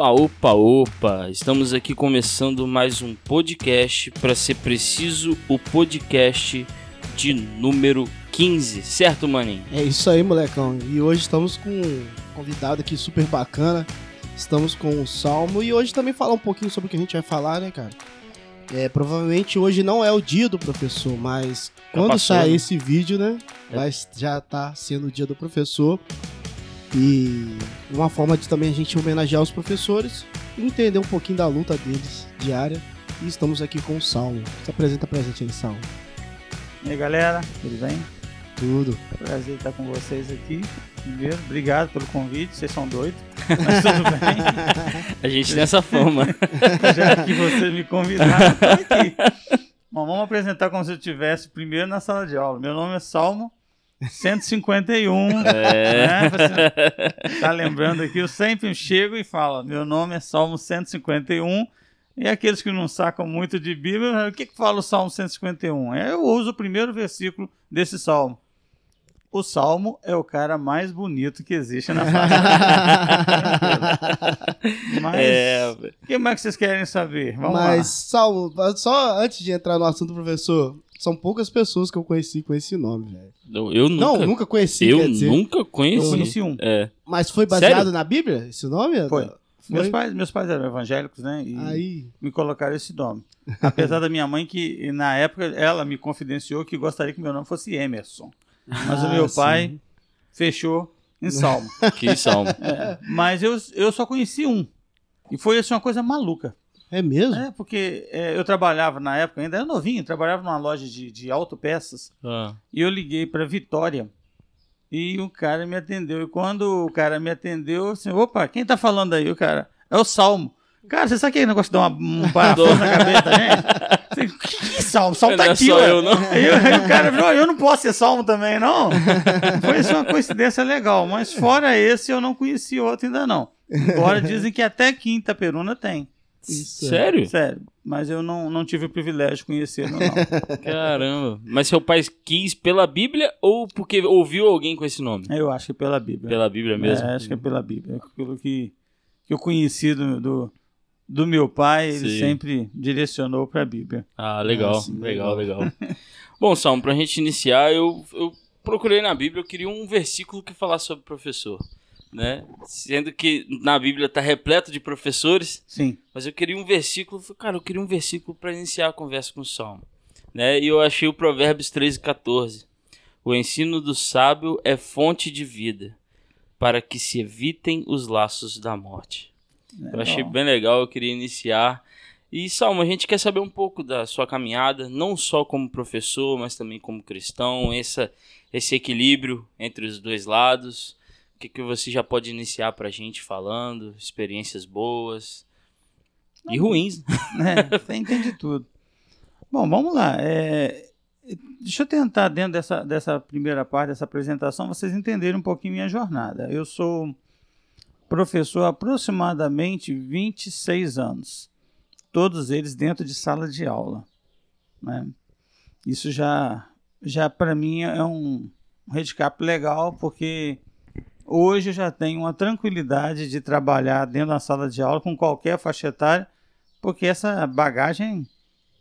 Opa, opa, opa! Estamos aqui começando mais um podcast, para ser preciso, o podcast de número 15, certo, maninho? É isso aí, molecão. E hoje estamos com um convidado aqui super bacana. Estamos com o Salmo e hoje também falar um pouquinho sobre o que a gente vai falar, né, cara? É, provavelmente hoje não é o dia do professor, mas quando passou, sair né? esse vídeo, né, É. vai já tá sendo o dia do professor. E uma forma de também a gente homenagear os professores e entender um pouquinho da luta deles diária. E estamos aqui com o Salmo. Se apresenta pra gente aí, Salmo. E aí galera, tudo bem? Tudo. Prazer estar com vocês aqui. Primeiro, obrigado pelo convite, vocês são doidos, mas tudo bem. A gente tem essa fama. Já que vocês me convidaram, tô aqui. Bom, vamos apresentar como se eu estivesse primeiro na sala de aula. Meu nome é Salmo 151. É. Né? Você tá lembrando aqui, eu sempre chego e falo, meu nome é Salmo 151. E aqueles que não sacam muito de Bíblia, o que, que fala o Salmo 151? É, Eu uso o primeiro versículo desse salmo. O salmo é o cara mais bonito que existe na face. Mas É, o que mais que vocês querem saber? Vamos Mas, lá. Salmo, só antes de entrar no assunto, professor, são poucas pessoas que eu conheci com esse nome, velho. eu, eu nunca, Não, nunca conheci, eu quer dizer. nunca conheci. Eu conheci um. É. Mas foi baseado Sério? na Bíblia, esse nome? Foi. Foi? Meus pais, meus pais eram evangélicos, né? E Aí, me colocaram esse nome. Apesar da minha mãe que, na época, ela me confidenciou que gostaria que meu nome fosse Emerson. Mas o Ah, meu sim. pai fechou em Salmo. Que salmo. É, mas eu, eu só conheci um. E foi assim, uma coisa maluca. É mesmo? É, porque é, eu trabalhava na época, ainda era novinho, trabalhava numa loja de, de autopeças. Ah, E eu liguei para Vitória e o cara me atendeu. E quando o cara me atendeu, eu assim, opa, quem tá falando aí? O cara, é o Salmo. Cara, você sabe aquele negócio de dar uma, um parafuso na cabeça gente? Assim, que, que salmo? Salmo tá Não é aqui, ué. eu, não. Aí, eu- aí o cara falou, eu não posso ser salmo também, não. Foi uma coincidência legal, mas fora esse eu não conheci outro ainda não. Embora dizem que até quinta peruna tem. Isso, é. sério? Sério, mas eu não, não tive o privilégio de conhecer, não. não. Caramba. Mas seu pai quis pela Bíblia ou porque ouviu alguém com esse nome? Eu acho que pela Bíblia. Pela Bíblia mesmo? É, acho que é pela Bíblia. Aquilo que, que eu conheci do, do, do meu pai, ele Sim. sempre direcionou para a Bíblia. Ah, legal, Ah, sim, legal, legal. Bom, Salmo, pra gente iniciar, eu, eu procurei na Bíblia, eu queria um versículo que falasse sobre professor, né? Sendo que na Bíblia tá repleto de professores, Sim. mas eu queria um versículo, cara, eu queria um versículo para iniciar a conversa com o Salmo, né? E eu achei o Provérbios 13, 14. O ensino do sábio é fonte de vida, para que se evitem os laços da morte. Eu achei Legal. bem legal, eu queria iniciar. E Salmo, a gente quer saber um pouco da sua caminhada, não só como professor, mas também como cristão, essa, esse equilíbrio entre os dois lados. O que, que você já pode iniciar pra gente falando? Experiências boas e ruins. É, tem, tem de tudo. Bom, vamos lá. É, deixa eu tentar, dentro dessa, dessa primeira parte dessa apresentação, vocês entenderem um pouquinho minha jornada. Eu sou professor há aproximadamente 26 anos, todos eles dentro de sala de aula. né? Isso já, já para mim é um handicap legal, porque hoje eu já tenho uma tranquilidade de trabalhar dentro da sala de aula com qualquer faixa etária, porque essa bagagem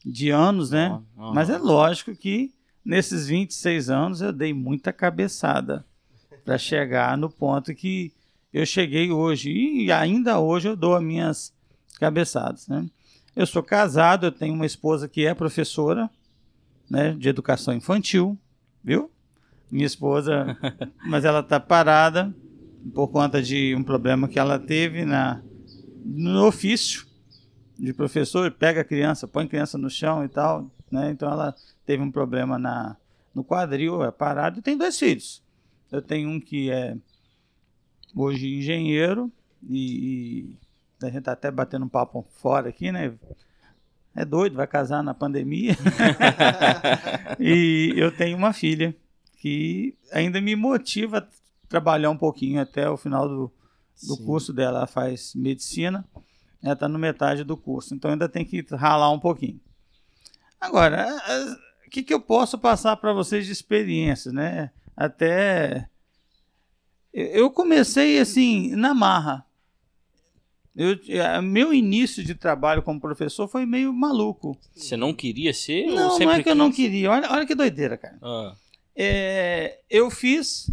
de anos, né? Aham. Mas é lógico que nesses 26 anos eu dei muita cabeçada para chegar no ponto que eu cheguei hoje. E ainda hoje eu dou as minhas cabeçadas, né? Eu sou casado, eu tenho uma esposa que é professora, né, de educação infantil, viu? Minha esposa, mas ela tá parada por conta de um problema que ela teve na no ofício de professor, pega a criança, põe a criança no chão e tal, né? Então ela teve um problema na no quadril, é parado, e tem dois filhos. Eu tenho um que é hoje engenheiro e, e a gente tá até batendo um papo fora aqui, né? É doido, vai casar na pandemia. e eu tenho uma filha que ainda me motiva a trabalhar um pouquinho até o final do, do Sim. curso dela. Ela faz medicina, ela está no metade do curso, então ainda tem que ralar um pouquinho. Agora, o que, que eu posso passar para vocês de experiência, né? Até eu- comecei assim na marra. Eu, meu início de trabalho como professor foi meio maluco. Você não queria ser? Não, não é que eu não queria. Olha, olha que doideira, cara. Ah, É, eu fiz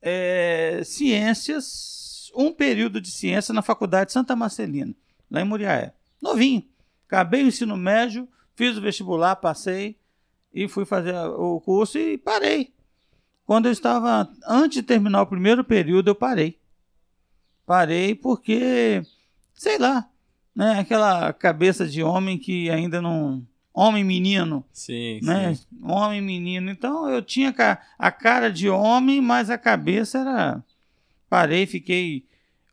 é, ciências, um período de ciência na Faculdade Santa Marcelina, lá em Muriaé. Novinho. Acabei o ensino médio, fiz o vestibular, passei e fui fazer o curso e parei. Quando eu estava, antes de terminar o primeiro período, eu parei. Parei porque, sei lá, né, aquela cabeça de homem que ainda não. Homem menino, sim, né? sim. Homem, menino. Então eu tinha a cara de homem, mas a cabeça era. Parei, fiquei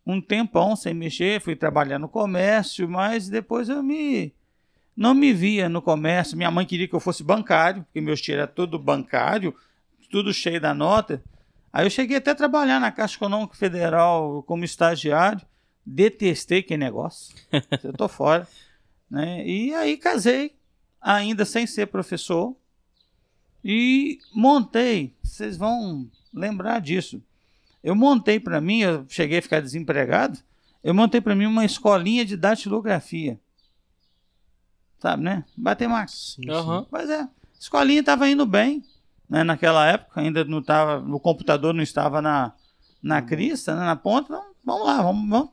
um tempão sem mexer, fui trabalhar no comércio, mas depois eu me. Não me via no comércio. Minha mãe queria que eu fosse bancário, porque meu tio era todo bancário, tudo cheio da nota. Aí eu cheguei até a trabalhar na Caixa Econômica Federal como estagiário. Detestei que negócio. Eu tô fora. Né? E aí casei, ainda sem ser professor. E montei, vocês vão lembrar disso. Eu montei para mim, eu cheguei a ficar desempregado, eu montei para mim uma escolinha de datilografia. Sabe, né? Matemática. Sim, Aham. Pois é, a escolinha estava indo bem, né? Naquela época, ainda não estava, o computador não estava na, na crista, né? na ponta. Então, vamos lá, vamos, vamos,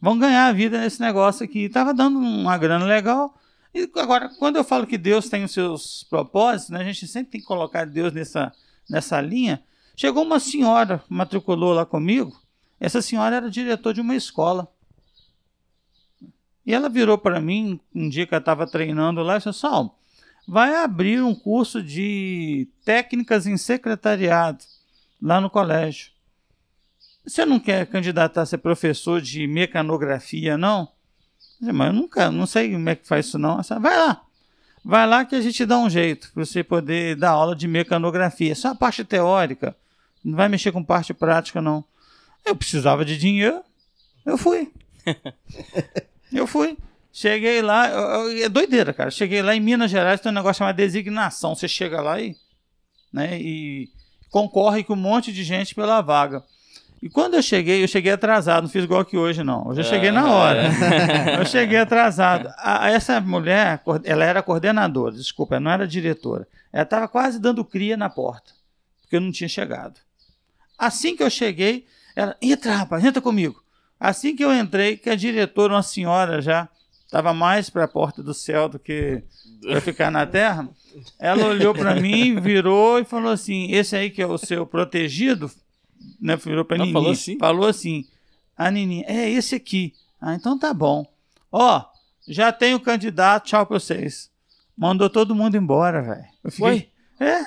vamos ganhar a vida nesse negócio aqui. Estava dando uma grana legal. E agora, quando eu falo que Deus tem os seus propósitos, né? A gente sempre tem que colocar Deus nessa, nessa linha. Chegou uma senhora, matriculou lá comigo. Essa senhora era diretor de uma escola. E ela virou para mim um dia que eu estava treinando lá e disse: Salmo, vai abrir um curso de técnicas em secretariado lá no colégio. Você não quer candidatar a ser professor de mecanografia, não? Mas eu nunca, não sei como é que faz isso, não. Vai lá. Vai lá que a gente dá um jeito para você poder dar aula de mecanografia. Só a parte teórica. Não vai mexer com parte prática, não. Eu precisava de dinheiro. Eu fui. eu fui. Cheguei lá. eu- eu- É doideira, cara. Cheguei lá em Minas Gerais, tem um negócio chamado designação. Você chega lá e, né, e concorre com um monte de gente pela vaga. E quando eu cheguei, eu cheguei atrasado, não fiz igual que hoje, não. Hoje eu cheguei na hora. Eu cheguei atrasado. A- essa mulher, ela era coordenadora, desculpa, ela não era diretora. Ela estava quase dando cria na porta, porque eu não tinha chegado. Assim que eu cheguei, ela, entra, rapaz, entra comigo. Assim que eu entrei, que a diretora, uma senhora já, estava mais para a porta do céu do que para ficar na terra, ela olhou para mim, virou e falou assim: Esse aí que é o seu protegido, né? Virou para Ela Nini. falou assim? Falou assim: A Nini, é esse aqui. Ah, então tá bom. Ó, já tenho candidato, tchau pra vocês. Mandou todo mundo embora, velho. Eu fiquei. É.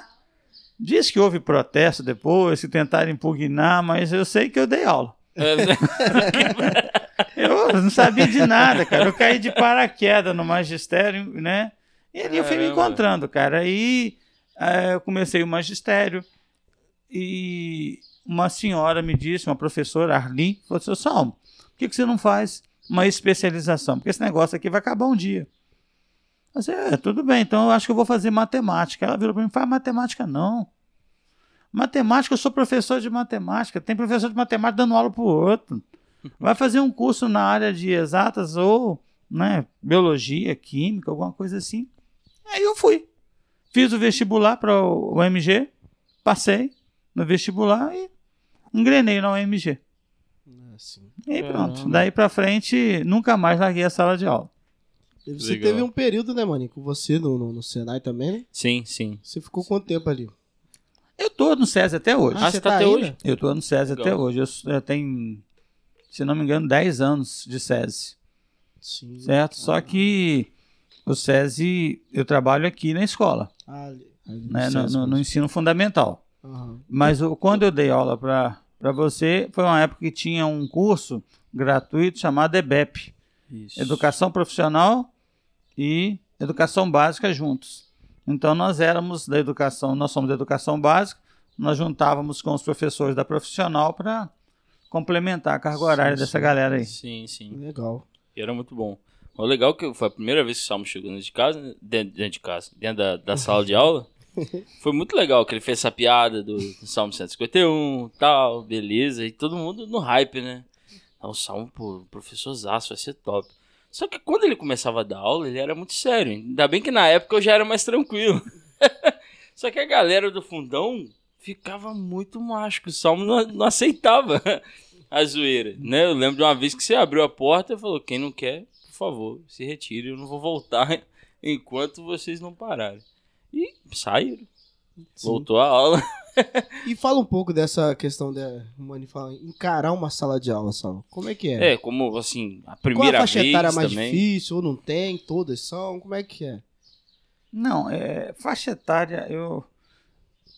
Diz que houve protesto depois, que tentaram impugnar, mas eu sei que eu dei aula. Eu não sabia de nada, cara. Eu caí de paraquedas no magistério, né? E ali eu fui me encontrando, cara. Aí eh, eu comecei o magistério e uma senhora me disse, uma professora, Arli, falou assim, "Ô, Salmo, por que, que você não faz uma especialização? Porque esse negócio aqui vai acabar um dia. Eu disse, é, tudo bem, então eu acho que eu vou fazer matemática. Ela virou para mim, faz matemática não. Matemática, eu sou professor de matemática. Tem professor de matemática dando aula para o outro. Vai fazer um curso na área de exatas ou né, biologia, química, alguma coisa assim. Aí eu fui. Fiz o vestibular para o UMG, passei no vestibular e engrenei na UMG. Assim. E aí pronto. Caramba. Daí pra frente, nunca mais larguei a sala de aula. E Você Legal. teve um período, né, mano, com você no, no, no Senai também, né? sim, sim. Você ficou quanto tempo ali? Eu tô no SESI até hoje. Ah, você tá até hoje? Eu tô no SESI Legal. até hoje. Eu, eu tenho, se não me engano, 10 anos de SESI. Sim. Certo? Só que o SESI, eu trabalho aqui na escola, Ah, ali, ali né, no, no- no ensino fundamental. Aham. Mas o- quando eu dei aula para você, foi uma época que tinha um curso gratuito chamado EBEP Isso. Educação Profissional e Educação Básica juntos. Então nós éramos da educação, nós somos da educação básica, nós juntávamos com os professores da profissional para complementar a carga Sim, horária sim. dessa galera aí. Sim, sim. Legal. E era muito bom. O legal é que foi a primeira vez que o Salmo chegou dentro de casa, né? dentro, dentro de casa, dentro da, da sala de aula. Foi muito legal que ele fez essa piada do, do Salmo 151, tal, beleza, e todo mundo no hype, né? Ah, o Salmo, pô, professor Zaço vai ser top. Só que quando ele começava a dar aula, ele era muito sério. Ainda bem que na época eu já era mais tranquilo. Só que a galera do fundão ficava muito macho, o Salmo não, não aceitava a zoeira, né? Eu lembro de uma vez que você abriu a porta e falou, quem não quer, por favor, se retire, eu não vou voltar enquanto vocês não pararem. E saíram. Sim. Voltou a aula. E fala um pouco dessa questão de Mani fala, encarar uma sala de aula, Sal. Como é que é? É, como assim, a Qual a primeira faixa vez etária mais também. difícil, ou não tem, todas são? Como é que é? Não, é, faixa etária, eu.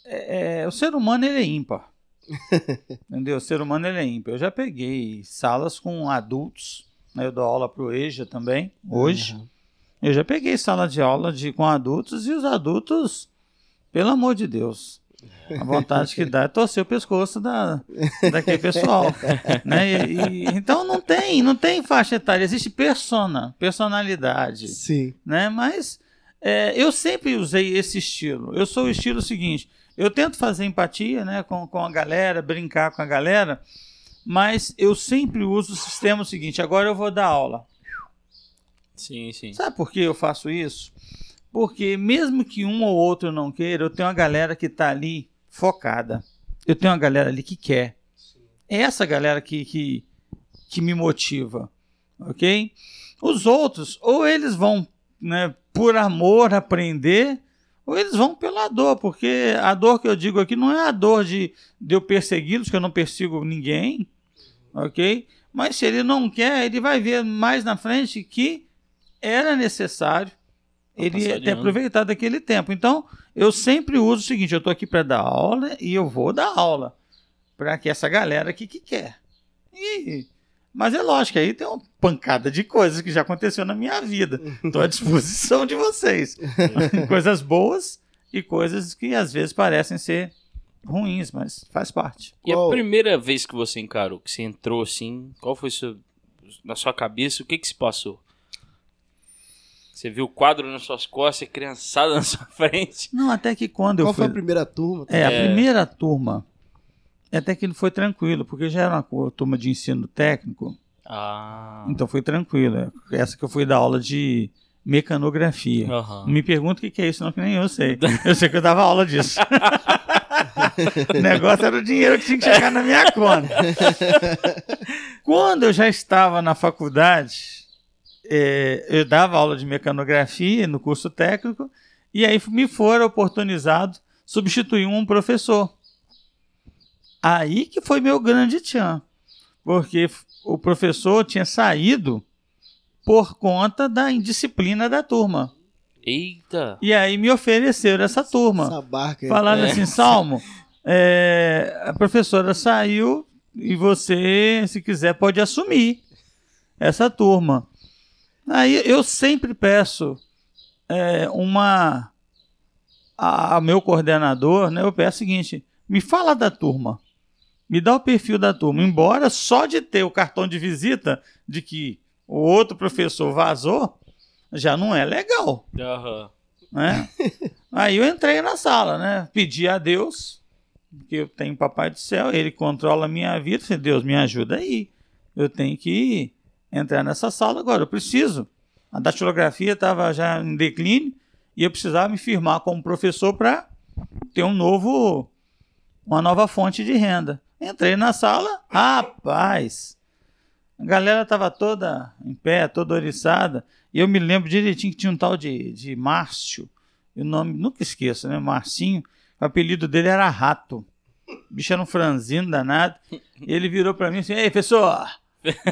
É, é, o ser humano ele é ímpar. Entendeu? O ser humano ele é ímpar. Eu já peguei salas com adultos, né? Eu dou aula pro EJA também, hoje. Aham. Eu já peguei sala de aula de, com adultos e os adultos, pelo amor de Deus, a vontade que dá é torcer o pescoço da, daquele pessoal. né? E- e- então não tem, não tem faixa etária, existe persona, personalidade Sim. né? Mas é, eu sempre usei esse estilo. Eu sou o estilo seguinte: eu tento fazer empatia, né, com, com a galera, brincar com a galera, mas eu sempre uso o sistema seguinte: agora eu vou dar aula. Sim, sim. Sabe por que eu faço isso? Porque mesmo que um ou outro não queira, eu tenho uma galera que está ali focada. Eu tenho uma galera ali que quer. É essa galera que, que, que me motiva, ok? Os outros, ou eles vão né, por amor aprender, ou eles vão pela dor, porque a dor que eu digo aqui não é a dor de, de eu persegui-los, que eu não persigo ninguém, ok? Mas se ele não quer, ele vai ver mais na frente que era necessário ele passar de ter ano. aproveitado aquele tempo. Então, eu sempre uso o seguinte: eu estou aqui para dar aula e eu vou dar aula para que essa galera aqui que quer. E, mas é lógico, aí tem uma pancada de coisas que já aconteceu na minha vida. Estou à disposição de vocês. coisas boas e coisas que às vezes parecem ser ruins, mas faz parte. E a Qual- primeira vez que você encarou, que você entrou assim, qual foi seu, na sua cabeça, o que que se passou? Você viu o quadro nas suas costas, criançada na sua frente. Não, até que quando eu Qual foi fui. a primeira turma? É, a É. primeira turma, até que foi tranquilo, porque já era uma turma de ensino técnico, Ah. então foi tranquilo. Essa que eu fui dar aula de mecanografia. Aham. Não me pergunta o que que é isso, não, que nem eu sei. Eu sei que eu dava aula disso. o negócio era o dinheiro que tinha que chegar na minha conta. Quando eu já estava na faculdade, é, eu dava aula de mecanografia no curso técnico, e aí me foi oportunizado substituir um professor. Aí que foi meu grande tchan, porque o professor tinha saído por conta da indisciplina da turma. Eita. E aí me ofereceram essa turma. Essa barca aí. Falando É. assim, Salmo, é, a professora saiu e você, se quiser, pode assumir essa turma. Aí eu sempre peço é, uma. A, a meu coordenador, né, eu peço o seguinte: me fala da turma. Me dá o perfil da turma. Embora só de ter o cartão de visita de que o outro professor vazou, já não é legal Aham. né? Aí eu entrei na sala, né? Pedi a Deus, porque eu tenho Papai do Céu, ele controla a minha vida. Falei, Deus, me ajuda aí. Eu tenho que entrar nessa sala agora, eu preciso. A datilografia estava já em declínio e eu precisava me firmar como professor para ter um novo, uma nova fonte de renda. Entrei na sala, rapaz, a galera estava toda em pé, toda oriçada. E eu me lembro direitinho que tinha um tal de, de Márcio. O nome, nunca esqueço, né? Marcinho. O apelido dele era Rato. O bicho era um franzino danado. E ele virou pra mim assim: Ei, professor,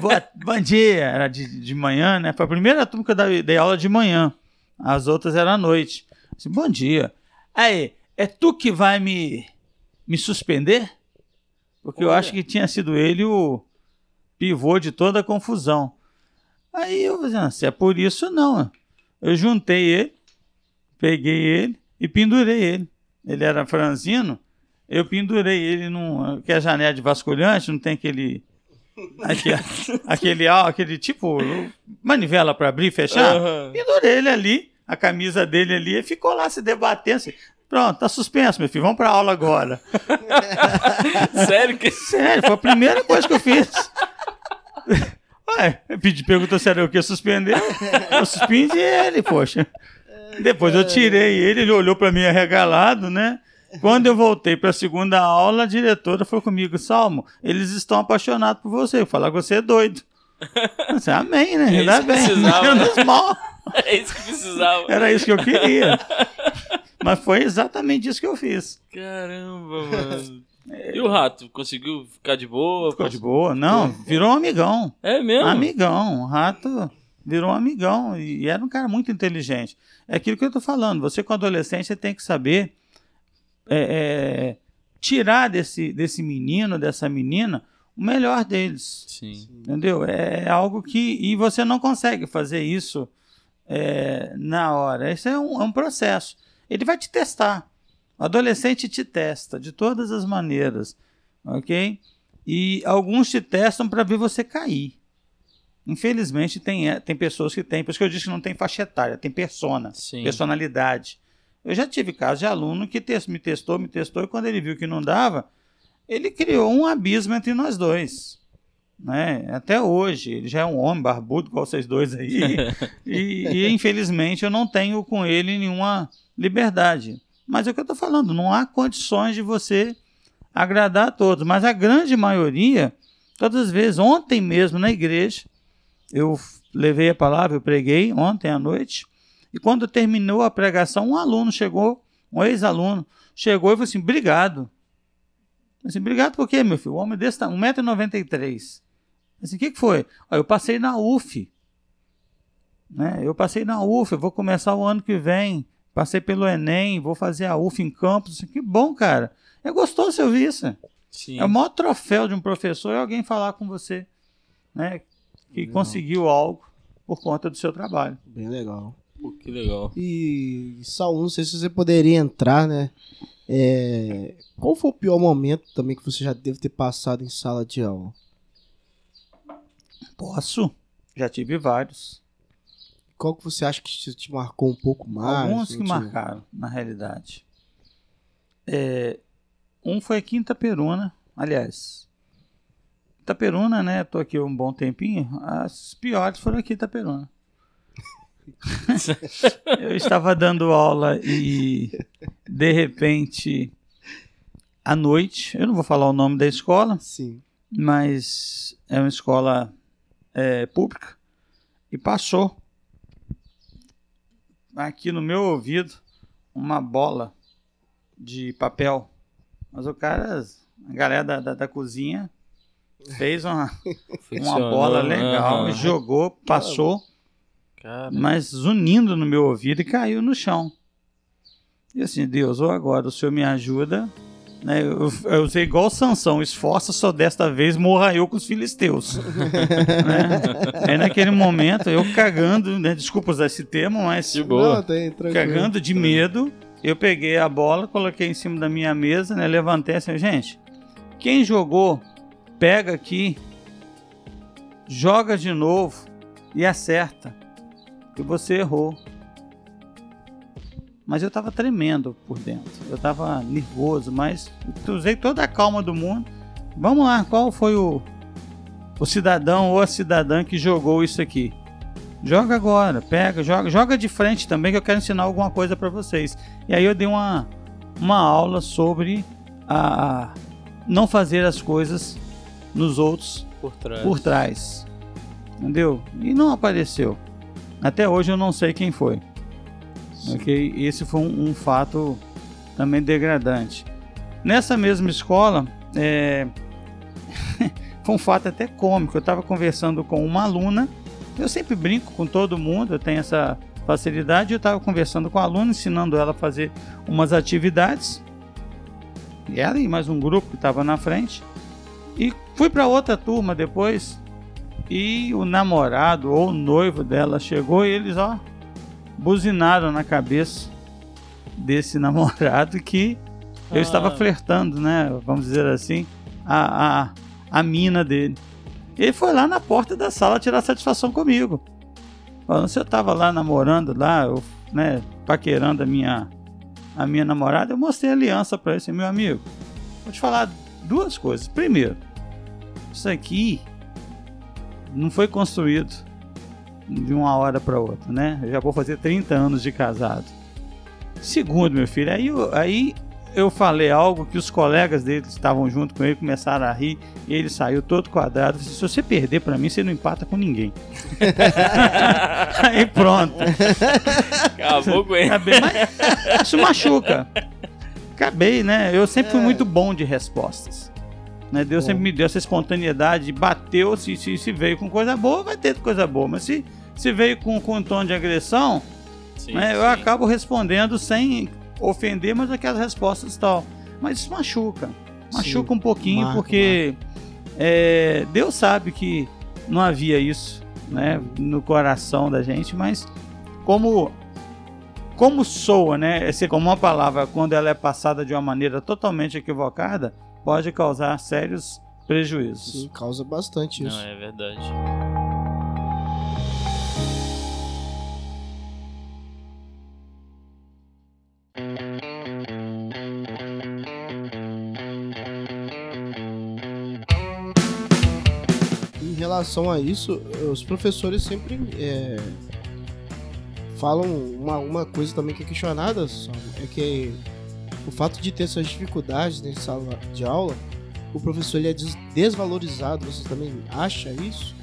boa, bom dia. Era de, de manhã, né? Foi a primeira turma que eu dei, dei aula de manhã. As outras eram à noite. Assim, bom dia. Aí, é tu que vai me, me suspender? Porque eu Olha. acho que tinha sido ele o pivô de toda a confusão. Aí eu falei, ah, se é por isso, não. Eu juntei ele, peguei ele e pendurei ele. Ele era franzino, eu pendurei ele num. Que é janela de vasculhante, não tem aquele. Aquele, aquele, aquele tipo manivela para abrir e fechar. Aham. Pendurei ele ali, a camisa dele ali, e ficou lá se debatendo. Assim, Pronto, tá suspenso, meu filho, vamos pra aula agora. Sério que. Sério, foi a primeira coisa que eu fiz. Ué, pedi, perguntou se era o que suspendeu. Eu suspendi ele, poxa. Depois eu tirei ele, ele olhou para mim arregalado, né? Quando eu voltei para a segunda aula, a diretora foi comigo, Salmo, eles estão apaixonados por você. Eu falar que você é doido. Você, amém, né? É Ainda bem. precisava. Menos mal. É isso que precisava. Era isso que eu queria. Mas foi exatamente isso que eu fiz. Caramba, mano. E o rato? Conseguiu ficar de boa? Ficou de boa? Não, virou um amigão. É mesmo? Amigão. O rato virou um amigão. E e era um cara muito inteligente. É aquilo que eu tô falando. Você, com adolescente, você tem que saber é, é, tirar desse, desse menino, dessa menina, o melhor deles. Sim. Entendeu? É algo que. E você não consegue fazer isso é, na hora. Isso é um, é um processo. Ele vai te testar. O adolescente te testa de todas as maneiras. Ok? E alguns te testam para ver você cair. Infelizmente, tem, é, tem pessoas que têm. Por isso que eu disse que não tem faixa etária, tem persona, Sim. personalidade. Eu já tive casos de aluno que me testou, me testou, e quando ele viu que não dava, ele criou um abismo entre nós dois. Né? Até hoje, ele já é um homem barbudo, igual vocês dois aí. e, e, infelizmente eu não tenho com ele nenhuma liberdade. Mas é o que eu estou falando, não há condições de você agradar a todos. Mas a grande maioria, todas as vezes, ontem mesmo na igreja, eu levei a palavra, eu preguei ontem à noite, e quando terminou a pregação, um aluno chegou, um ex-aluno, chegou e falou assim: obrigado. Eu assim, obrigado por quê, meu filho? O homem desse tá 1,93m. Assim, o que, que foi? "Ah, eu passei na UF. Né? Eu passei na UF, eu vou começar o ano que vem. Passei pelo Enem, vou fazer a UF em campus. Assim, que bom, cara. É gostoso você ouvir isso. Sim. É o maior troféu de um professor é alguém falar com você, né? Que Legal. conseguiu algo por conta do seu trabalho. Bem legal. Pô, que legal. E, Saul, não sei se você poderia entrar, né? É, Qual foi o pior momento também que você já deve ter passado em sala de aula? Posso? Já tive vários. Qual que você acha que te te marcou um pouco mais? Alguns que te- marcaram, na realidade. É, um foi aqui em Itaperuna, aliás. Itaperuna, né? Tô aqui um bom tempinho. As piores foram aqui em Itaperuna. Eu estava dando aula e de repente à noite, eu não vou falar o nome da escola, Sim. mas é uma escola é, pública e passou aqui no meu ouvido uma bola de papel. Mas o cara, a galera da, da, da cozinha fez uma, uma bola legal, aham. jogou, passou, Cara, mas zunindo no meu ouvido e caiu no chão. E assim, Deus, ou agora o Senhor me ajuda. Né? Eu, eu usei igual Sansão, esforça só desta vez morra eu com os filisteus. né? Aí naquele momento, eu cagando, né? desculpa usar esse termo, mas de boa. Não, tem, cagando de medo, eu peguei a bola, coloquei em cima da minha mesa, né? Levantei assim, gente, quem jogou, pega aqui, joga de novo e acerta. Que você errou. Mas eu tava tremendo por dentro. Eu tava nervoso, mas usei toda a calma do mundo. Vamos lá, qual foi o, o cidadão ou a cidadã que jogou isso aqui? Joga agora, pega, joga, joga de frente também que eu quero ensinar alguma coisa para vocês. E aí eu dei uma, uma aula sobre a, a não fazer as coisas nos outros Por trás. por trás. Entendeu? E não apareceu. Até hoje eu não sei quem foi. Ok? Esse foi um, um fato também degradante. Nessa mesma escola, é, foi um fato até cômico. Eu estava conversando com uma aluna. Eu sempre brinco com todo mundo, eu tenho essa facilidade. Eu estava conversando com a aluna, ensinando ela a fazer umas atividades. E ela e mais um grupo que estava na frente. E fui para outra turma depois. E o namorado ou o noivo dela chegou e eles, ó, buzinaram na cabeça desse namorado que eu Ah. estava flertando, né? Vamos dizer assim, a, a, a mina dele. Ele foi lá na porta da sala tirar satisfação comigo. Falando, se eu tava lá namorando, lá, eu, né, paquerando a minha, a minha namorada, eu mostrei a aliança para ele, assim, meu amigo. Vou te falar duas coisas. Primeiro, isso aqui não foi construído de uma hora para outra, né? Eu já vou fazer 30 anos de casado. Segundo, meu filho, aí, eu- aí eu falei algo que os colegas dele que estavam junto com ele começaram a rir e ele saiu todo quadrado. Eu disse, Se você perder para mim, você não empata com ninguém. aí pronto. Acabou com ele. Acabei, mas isso machuca. Acabei, né? Eu sempre fui muito bom de respostas. Né? Deus sempre me deu essa espontaneidade, bateu, se, se, se veio com coisa boa, vai ter coisa boa. Mas se, se veio com, com um tom de agressão, Sim, né, eu sim. acabo respondendo sem ofender, mas aquelas respostas e tal. Mas isso machuca. Machuca um pouquinho, marca, porque é, Deus sabe que não havia isso né, no coração da gente, mas como como soa, né? Como uma palavra, quando ela é passada de uma maneira totalmente equivocada, pode causar sérios prejuízos. Sim, causa bastante isso. Não, é verdade. Em relação a isso, os professores sempre é, falam uma, uma coisa também que é questionada, só, é que o fato de ter essas dificuldades em sala de aula, o professor ele é des- desvalorizado. Você também acha isso?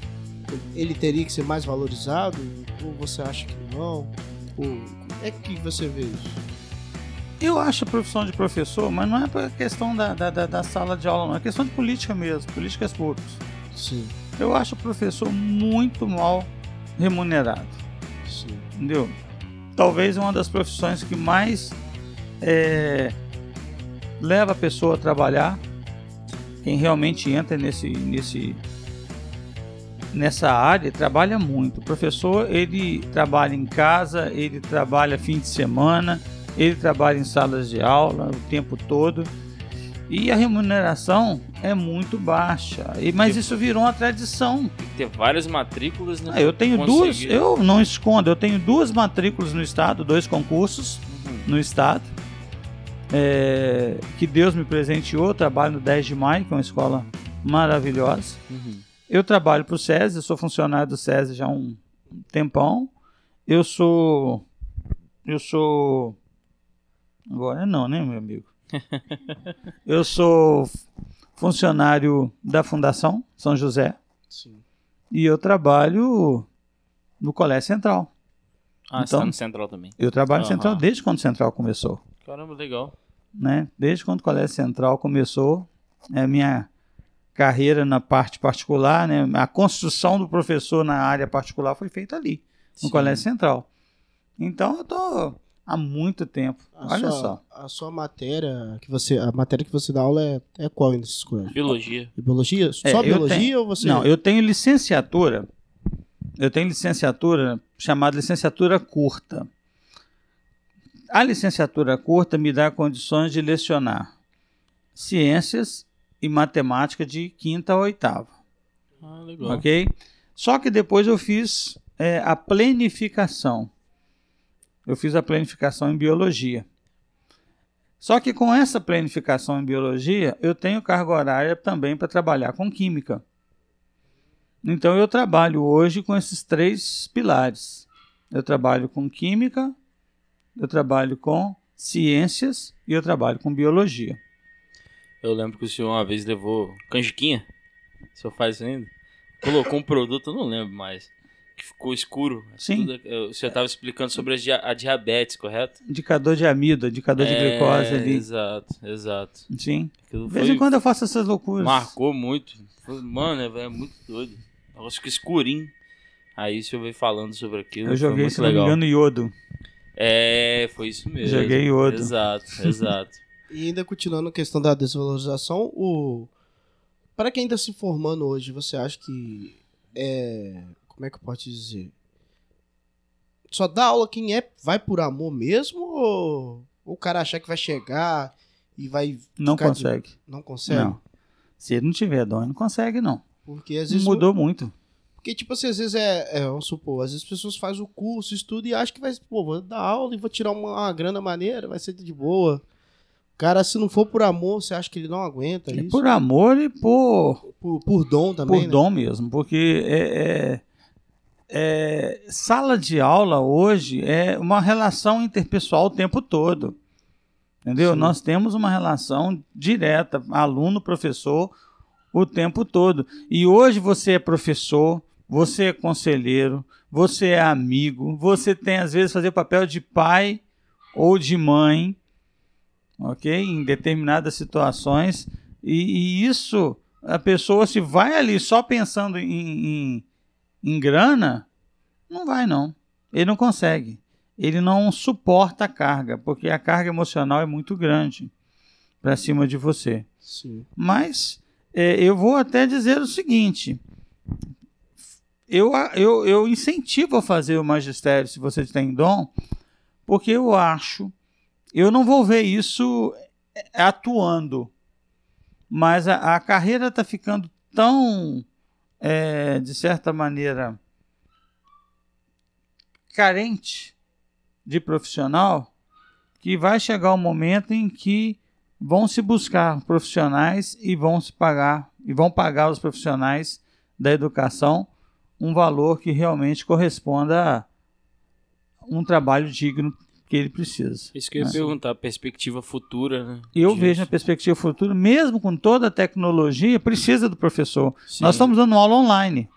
Ele teria que ser mais valorizado? Ou você acha que não? Ou, como é que você vê isso? Eu acho a profissão de professor, mas não é por questão da, da, da- da sala de aula, não. É questão de política mesmo, políticas públicas. Sim, Eu acho o professor muito mal remunerado, sim. entendeu? Talvez uma das profissões que mais é, leva a pessoa a trabalhar, quem realmente entra nesse, nesse, nessa área trabalha muito. O professor ele trabalha em casa, ele trabalha fim de semana, ele trabalha em salas de aula o tempo todo e a remuneração é muito baixa. E, mas isso virou uma tradição. Tem que ter várias matrículas, né? Ah, eu tenho pra duas, conseguir. eu não escondo, eu tenho duas matrículas no estado, dois concursos Uhum. no estado. É, que Deus me presenteou, eu trabalho no 10 de maio, que é uma escola maravilhosa. Uhum. Eu trabalho para o SESI, eu sou funcionário do SESI já há um tempão. Eu sou. Eu sou. Agora não, né, meu amigo? eu sou funcionário da Fundação São José sim. e eu trabalho no Colégio Central. Ah, você Então- tá no Central também. Eu trabalho no Aham. Central desde quando o Central começou. Caramba, legal. Né? Desde quando o Colégio Central começou, é a minha carreira na parte particular, né? A construção do professor na área particular foi feita ali, no Sim. Colégio Central. Então eu tô há muito tempo. A Olha sua, só. A sua matéria que você. A matéria que você dá aula é, é qual nesses colégios? Biologia. Biologia? É, Só eu biologia tenho- ou você. Não, eu tenho licenciatura. Eu tenho licenciatura chamada licenciatura curta. A licenciatura curta me dá condições de lecionar ciências e matemática de quinta a oitava. Ah, legal. Ok? Só que depois eu fiz é, a planificação. Eu fiz a planificação em biologia. Só que com essa planificação em biologia, eu tenho carga horária também para trabalhar com química. Então eu trabalho hoje com esses três pilares. Eu trabalho com química, eu trabalho com ciências e eu trabalho com biologia. Eu lembro que o senhor uma vez levou canjiquinha. O senhor faz isso ainda? Colocou um produto, eu não lembro mais. Que ficou escuro. Sim. Tudo- é, o senhor estava explicando sobre a, dia- a diabetes, correto? Indicador de amido, indicador de É, glicose ali. Exato, exato. Sim. Aquilo De vez foi- em quando eu faço essas loucuras. Marcou muito. Mano, é, é muito doido. O negócio fica escurinho. Aí o senhor veio falando sobre aquilo. Eu joguei, se não me legal. engano, iodo. É, foi isso mesmo. Joguei iodo. Exato, exato. E ainda continuando a questão da desvalorização, o. Para quem está se formando hoje, você acha que é. Como é que eu posso te dizer? Só dá aula quem é, vai por amor mesmo? Ou, ou o cara achar que vai chegar e vai. Não ficar de- consegue. Não consegue? Não. Se ele não tiver dom, ele não consegue, não. Porque às vezes. Mudou muito. Porque, tipo assim, às vezes é, é, vamos supor, às vezes as pessoas fazem o curso, estudam e acham que vai, pô, vou dar aula e vou tirar uma, uma grana maneira, vai ser de boa. O cara, se não for por amor, você acha que ele não aguenta É isso? por amor e por, Por, por dom também, por né? dom mesmo, porque é, é- é- sala de aula hoje é uma relação interpessoal o tempo todo. Entendeu? Sim. Nós temos uma relação direta, aluno-professor, o tempo todo. E hoje você é professor, você é conselheiro, você é amigo, você tem às vezes fazer papel de pai ou de mãe, ok? Em determinadas situações. E, e isso, a pessoa se vai ali só pensando em, em, em grana, não vai não. Ele não consegue. Ele não suporta a carga, porque a carga emocional é muito grande para cima de você. Sim. Mas é, eu vou até dizer o seguinte: eu, eu, eu incentivo a fazer o magistério se você tem dom, porque eu acho, eu não vou ver isso é, atuando, mas a, a carreira está ficando tão, é, de certa maneira, carente de profissional que vai chegar um momento em que vão se buscar profissionais e vão se pagar e vão pagar os profissionais da educação um valor que realmente corresponda a um trabalho digno que ele precisa. Isso que eu ia né? perguntar, perspectiva futura, né? Eu disso. vejo na perspectiva futura, mesmo com toda a tecnologia, precisa do professor. Sim. Nós estamos dando aula online.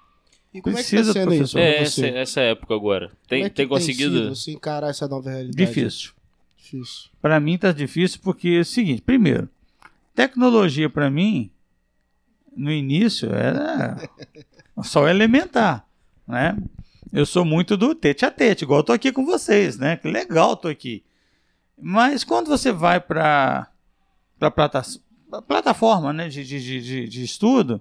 E como Precisa, é que tá sendo isso professor. É, essa, essa época agora. Como Tem, é que tem conseguido. sido você encarar essa nova realidade? Difícil. Difícil. Para mim tá difícil porque é o seguinte, primeiro, tecnologia para mim no início era só elementar, né? Eu sou muito do tete a tete, igual eu tô aqui com vocês, né? Que legal tô aqui. Mas quando você vai para para plata, plataforma, né, de, de, de- de, estudo,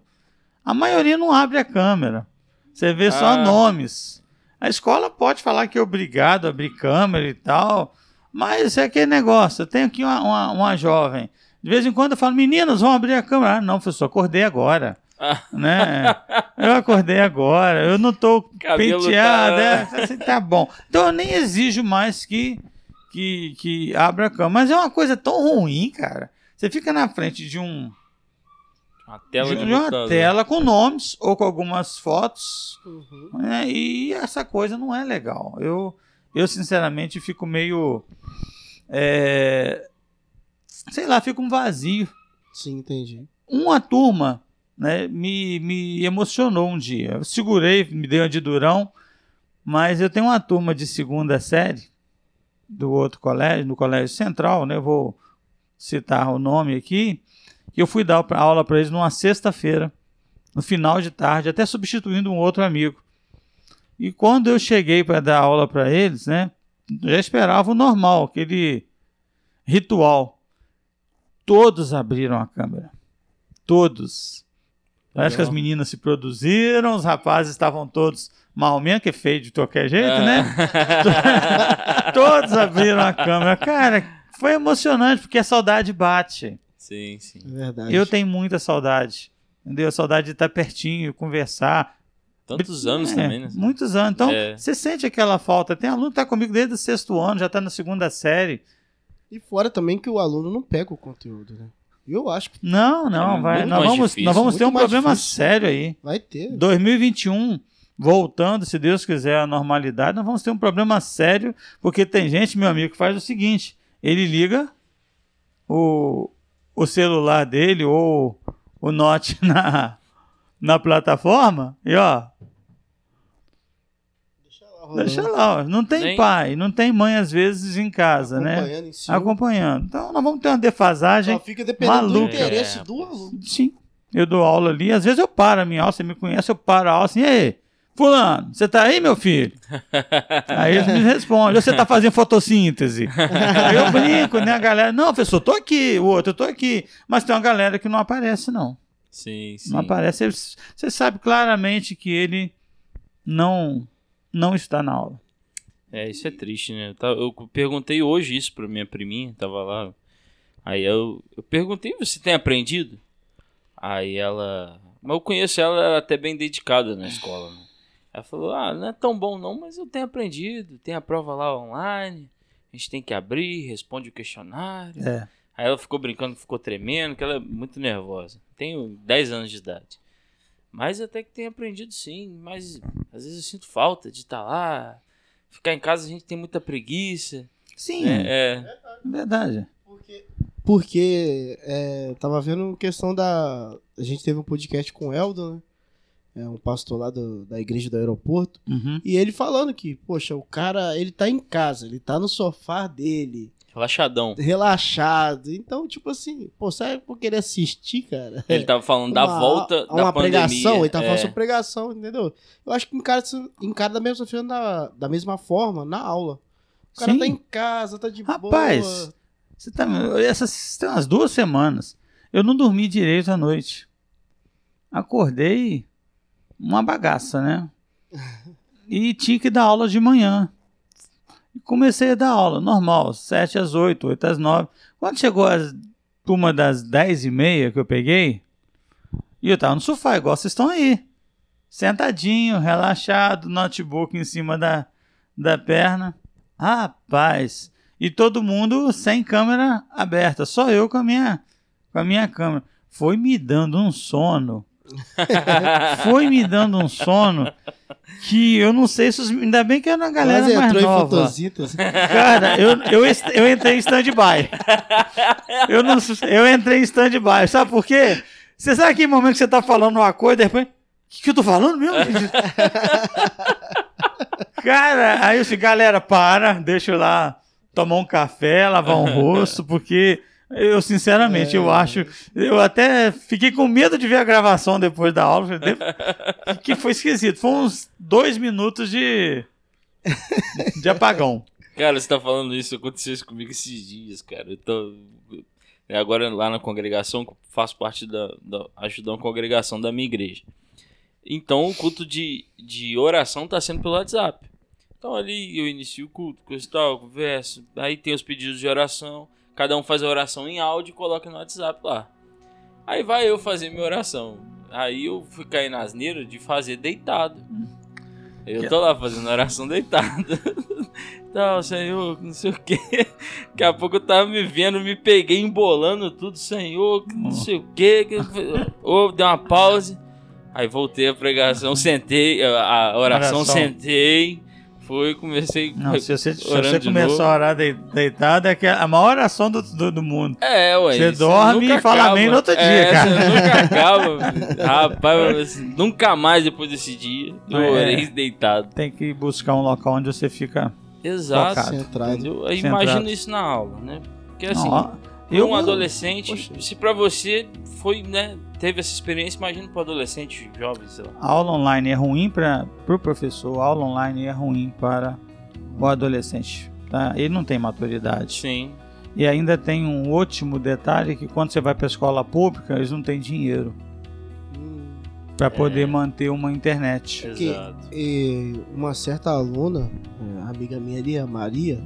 a maioria não abre a câmera. Você vê só Ah. nomes. A escola pode falar que é obrigado a abrir câmera e tal, mas é aquele negócio. Eu tenho aqui uma, uma, uma jovem. De vez em quando eu falo, meninas, vão abrir a câmera. Ah, não, professor, acordei agora. Né? Eu acordei agora, eu não tô Cabelo penteado. tá- é, assim, tá bom. Então eu nem exijo mais que, que, que abra a câmera. Mas é uma coisa tão ruim, cara. Você fica na frente de um Uma tela de de, uma computador. tela com nomes ou com algumas fotos Uhum. né? E essa coisa não é legal. Eu, eu sinceramente, fico meio. é, sei lá, fico um vazio. Sim, entendi. Uma turma né, me, me emocionou um dia. Eu segurei, me dei uma de durão, mas eu tenho uma turma de segunda série do outro colégio, no Colégio Central, né? eu Vou citar o nome aqui. E eu fui dar aula para eles numa sexta-feira, no final de tarde, até substituindo um outro amigo. E quando eu cheguei para dar aula para eles, né, já esperava o normal, aquele ritual. Todos abriram a câmera. Todos. Parece que as meninas se produziram, os rapazes estavam todos mal mesmo, que é feio de qualquer jeito, né? Todos abriram a câmera. Cara, foi emocionante, porque a saudade bate. sim, sim. É verdade. Eu tenho muita saudade. Entendeu? Saudade de estar pertinho, conversar. Tantos anos É, também, né? Muitos anos. Então, É. você sente aquela falta. Tem aluno que está comigo desde o sexto ano, já está na segunda série. E fora também que o aluno não pega o conteúdo, né? Eu acho que Não, não, É vai. Nós vamos, difícil, nós vamos ter um problema difícil. sério aí. vai ter. 2021, voltando, se Deus quiser, à normalidade, nós vamos ter um problema sério, porque tem gente, meu amigo, que faz o seguinte: ele liga o, o celular dele ou o Note na, na plataforma e ó, Deixa lá, não tem Nem- pai, não tem mãe às vezes em casa, né? acompanhando em cima. Acompanhando. Então nós vamos ter uma defasagem. Só fica dependendo do maluca. interesse É. do aluno. Sim. Eu dou aula ali. Às vezes eu paro a minha aula, você me conhece, eu paro a aula assim, e aí, fulano, você tá aí, meu filho? aí eles me respondem, você tá fazendo fotossíntese? aí eu brinco, né, a galera, não, professor, tô aqui, o outro, eu tô aqui. Mas tem uma galera que não aparece, não. Sim, sim. Não aparece. Você sabe claramente que ele não, não está na aula. É, isso é triste, né? Eu, perguntei hoje isso pra minha priminha, tava lá. Aí eu, eu perguntei, você tem aprendido? Aí ela. Mas eu conheço ela, ela é até bem dedicada na escola, né? Ela falou, ah, não é tão bom não, mas eu tenho aprendido, tem a prova lá online, a gente tem que abrir, responde o questionário. É. Aí ela ficou brincando, ficou tremendo, que ela é muito nervosa. Tenho 10 anos de idade. Mas até que tenho aprendido sim, mas às vezes eu sinto falta de estar lá. Ficar em casa a gente tem muita preguiça. Sim, É, é, verdade. Porque é, tava vendo questão da. A gente teve um podcast com o Eldon, né? É um pastor lá do- da igreja do aeroporto. Uhum. E ele falando que, poxa, o cara, ele tá em casa, ele tá no sofá dele, relaxadão. relaxado. Então, tipo assim, pô, sabe por querer assistir, cara? Ele tava falando da Uma- volta uma da pregação, pandemia. ele tá falando é. sobre pregação, entendeu? Eu acho que encara, encara da mesma, forma na- da mesma forma na aula. O cara Sim. tá em casa, tá de Rapaz, boa. Você tá, essas tem umas duas semanas. Eu não dormi direito à noite. Acordei uma bagaça, né? E tinha que dar aula de manhã. E comecei a dar aula, normal, 7 às 8, 8 às 9. Quando chegou as turma das 10 e meia que eu peguei, e eu tava no sofá, igual vocês estão aí. Sentadinho, relaxado, notebook em cima da, da perna. Rapaz, e todo mundo sem câmera aberta, só eu com a minha, com a minha câmera. Foi me dando um sono. Foi me dando um sono que eu não sei se os, ainda bem que era uma galera Quase mais entrou em nova. fotosíntese. Cara, eu, eu, eu entrei em stand-by. Eu, não, eu entrei em stand-by. Sabe por quê? Você sabe aquele momento que você tá falando uma coisa, depois. O que, que eu tô falando mesmo? Cara, aí eu disse, galera, para, deixa eu lá tomar um café, lavar um rosto, porque eu, sinceramente, eu acho. Eu até fiquei com medo de ver a gravação depois da aula, falei, "Deve- que foi esquisito. Foi uns dois minutos de. de apagão. Cara, você tá falando isso, aconteceu isso comigo esses dias, cara. Eu tô. é, Agora lá na congregação, faço parte da. da ajudando a congregação da minha igreja. Então o culto de, de oração tá sendo pelo WhatsApp. Então ali eu inicio o culto, coisa e tal, converso. Aí tem os pedidos de oração. Cada um faz a oração em áudio e coloca no WhatsApp lá. Aí vai eu fazer minha oração. Aí eu fui cair na asneira de fazer deitado. Eu tô lá fazendo oração deitado. Tal, Senhor, não sei o que. Daqui a pouco eu tava me vendo, me peguei embolando tudo, Senhor, que não sei o que. Ou dei uma pausa. Aí voltei a pregação, sentei, a a oração, Oração. sentei. Fui, comecei. Não, se você, se você novo. a orar de- deitado, é que é a maior oração do, do, do mundo. É, ué. Você dorme e fala acaba. amém no outro dia, é, cara. Você nunca acaba. Rapaz, nunca mais depois desse dia eu É. orei deitado. Tem que buscar um local onde você fica. Exato. Focado. Centrado. Centrado. imagina isso na aula, né? Porque assim, eu um adolescente, Poxa. se pra você foi, né, teve essa experiência, imagina pro adolescente jovem, sei lá. A aula online é ruim para o pro professor, a aula online é ruim para o adolescente. Tá? Ele não tem maturidade. Sim. E ainda tem um último detalhe que quando você vai para a escola pública, eles não têm dinheiro Hum, para poder É. manter uma internet. Que- Exato. e uma certa aluna, é, amiga minha ali, a Maria,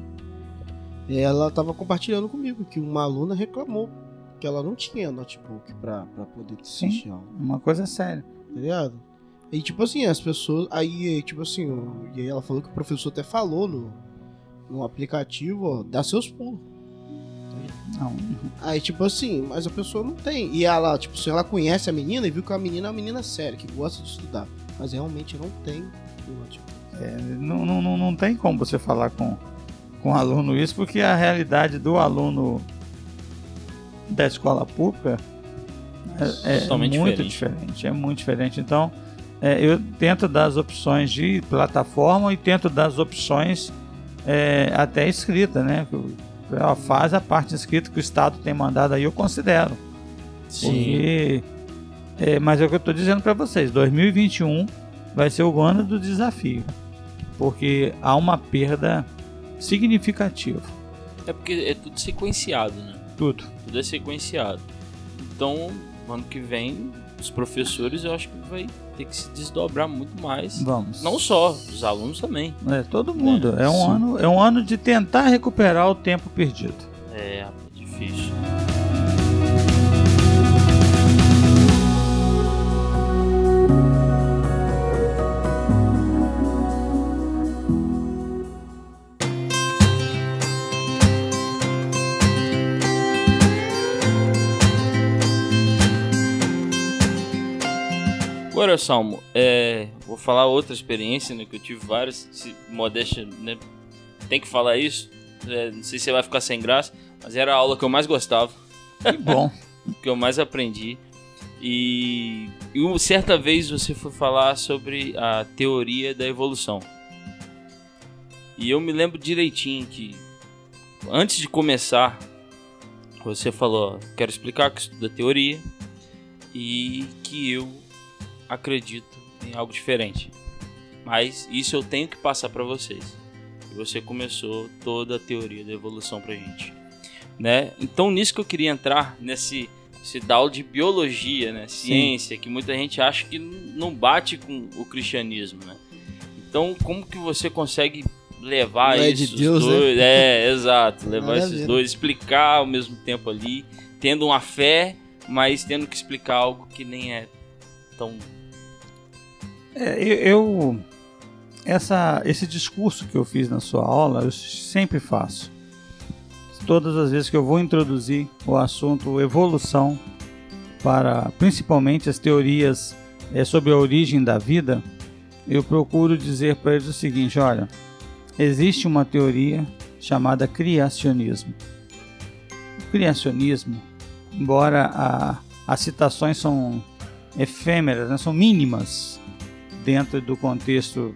ela tava compartilhando comigo que uma aluna reclamou que ela não tinha notebook pra poder assistir aula, Uma coisa séria. tá ligado? E tipo assim, as pessoas. Aí, tipo assim, e aí ela falou que o professor até falou no, no aplicativo, ó, dá seus pulos. Não. Aí, tipo assim, mas a pessoa não tem. E ela, tipo, se ela conhece a menina e viu que a menina é uma menina séria, que gosta de estudar. Mas realmente não tem o notebook. É, não, não, não, não tem como você falar com, com o aluno isso, porque a realidade do aluno da escola pública é, é muito diferente. diferente. É muito diferente. Então, é, eu tento dar as opções de plataforma e tento dar as opções é, até escrita, né? Ó, Faz a parte escrita que o Estado tem mandado aí, eu considero. Porque, é, mas é o que eu estou dizendo para vocês: 2021 vai ser o ano do desafio, porque há uma perda significativa. É porque é tudo sequenciado, né? Tudo. Tudo é sequenciado. Então, ano que vem, os professores eu acho que vai ter que se desdobrar muito mais. Vamos. Não só, os alunos também. É, todo mundo. É, É, um sim. ano, é um ano de tentar recuperar o tempo perdido. É difícil. Agora, Salmo, é, vou falar outra experiência, né, que eu tive várias, se, modéstia, né, tem que falar isso, é, não sei se você vai ficar sem graça, mas era a aula que eu mais gostava. Que bom. que eu mais aprendi. E, e certa vez você foi falar sobre a teoria da evolução. E eu me lembro direitinho que antes de começar, você falou, quero explicar que estudo a teoria e que eu acredito em algo diferente. Mas isso eu tenho que passar para vocês. E você começou toda a teoria da evolução pra gente, né? Então nisso que eu queria entrar nesse esse dal de biologia, né? Ciência, Sim. que muita gente acha que não bate com o cristianismo, né? Então, como que você consegue levar é esses de Deus, dois? Né? É, exato, levar Maravilha. esses dois, explicar ao mesmo tempo ali, tendo uma fé, mas tendo que explicar algo que nem é tão é, eu essa esse discurso que eu fiz na sua aula, eu sempre faço todas as vezes que eu vou introduzir o assunto evolução para principalmente as teorias é, sobre a origem da vida, eu procuro dizer para eles o seguinte: olha, existe uma teoria chamada criacionismo. O criacionismo, embora a, as citações são efêmeras, né, são mínimas dentro do contexto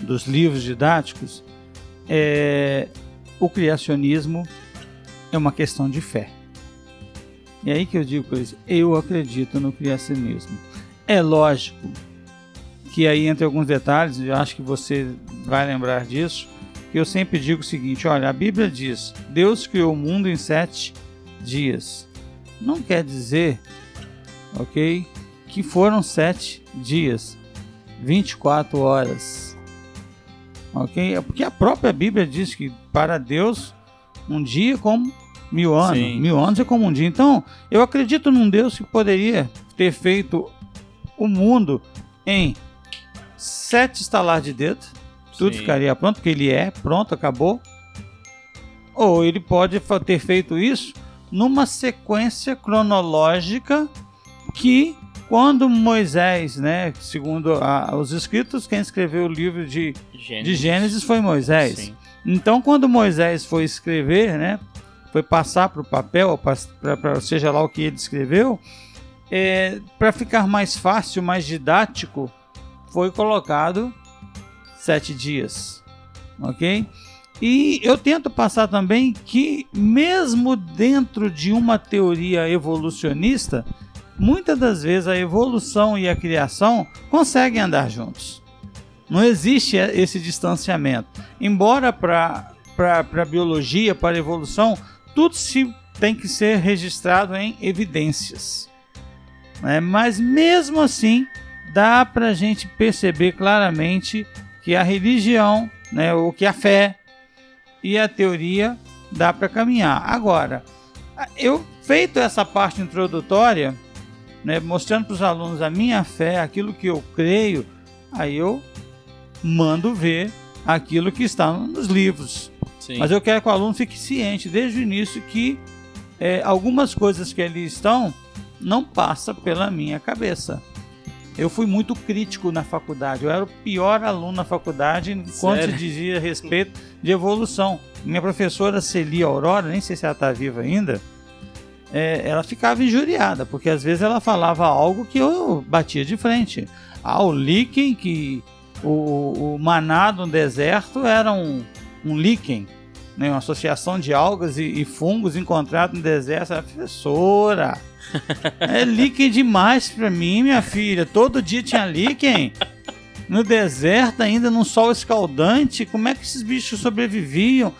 dos livros didáticos, é, o criacionismo é uma questão de fé. E aí que eu digo para eles, eu acredito no criacionismo. É lógico que aí entre alguns detalhes, eu acho que você vai lembrar disso, que eu sempre digo o seguinte, olha, a Bíblia diz, Deus criou o mundo em sete dias. Não quer dizer, ok, que foram sete dias, 24 horas. Ok? É porque a própria Bíblia diz que para Deus um dia como mil anos. Sim. Mil anos é como um dia. Então, eu acredito num Deus que poderia ter feito o mundo em sete estalar de dedo. Tudo Sim. ficaria pronto, porque ele é pronto, acabou. Ou ele pode ter feito isso numa sequência cronológica que quando Moisés, né, segundo a, os escritos, quem escreveu o livro de Gênesis, de Gênesis foi Moisés. Sim. Então, quando Moisés foi escrever, né, foi passar para o papel, para seja lá o que ele escreveu, é, para ficar mais fácil, mais didático, foi colocado sete dias, ok? E eu tento passar também que, mesmo dentro de uma teoria evolucionista, muitas das vezes a evolução e a criação conseguem andar juntos. Não existe esse distanciamento. Embora para a biologia, para a evolução, tudo se tem que ser registrado em evidências. Né? Mas mesmo assim, dá para a gente perceber claramente que a religião, né, ou que a fé e a teoria dá para caminhar. Agora, eu feito essa parte introdutória, né, mostrando para os alunos a minha fé, aquilo que eu creio, aí eu mando ver aquilo que está nos livros. Sim. Mas eu quero que o aluno fique ciente desde o início que é, algumas coisas que ali estão não passa pela minha cabeça. Eu fui muito crítico na faculdade. Eu era o pior aluno na faculdade quando se dizia a respeito de evolução. Minha professora Celia Aurora, nem sei se ela está viva ainda, é, ela ficava injuriada, porque às vezes ela falava algo que eu batia de frente. Ah, o líquen que o, o maná no deserto era um, um líquen, né, uma associação de algas e, e fungos encontrados no deserto. Era professora, é líquen demais para mim, minha filha. Todo dia tinha líquen. No deserto, ainda num sol escaldante, como é que esses bichos sobreviviam?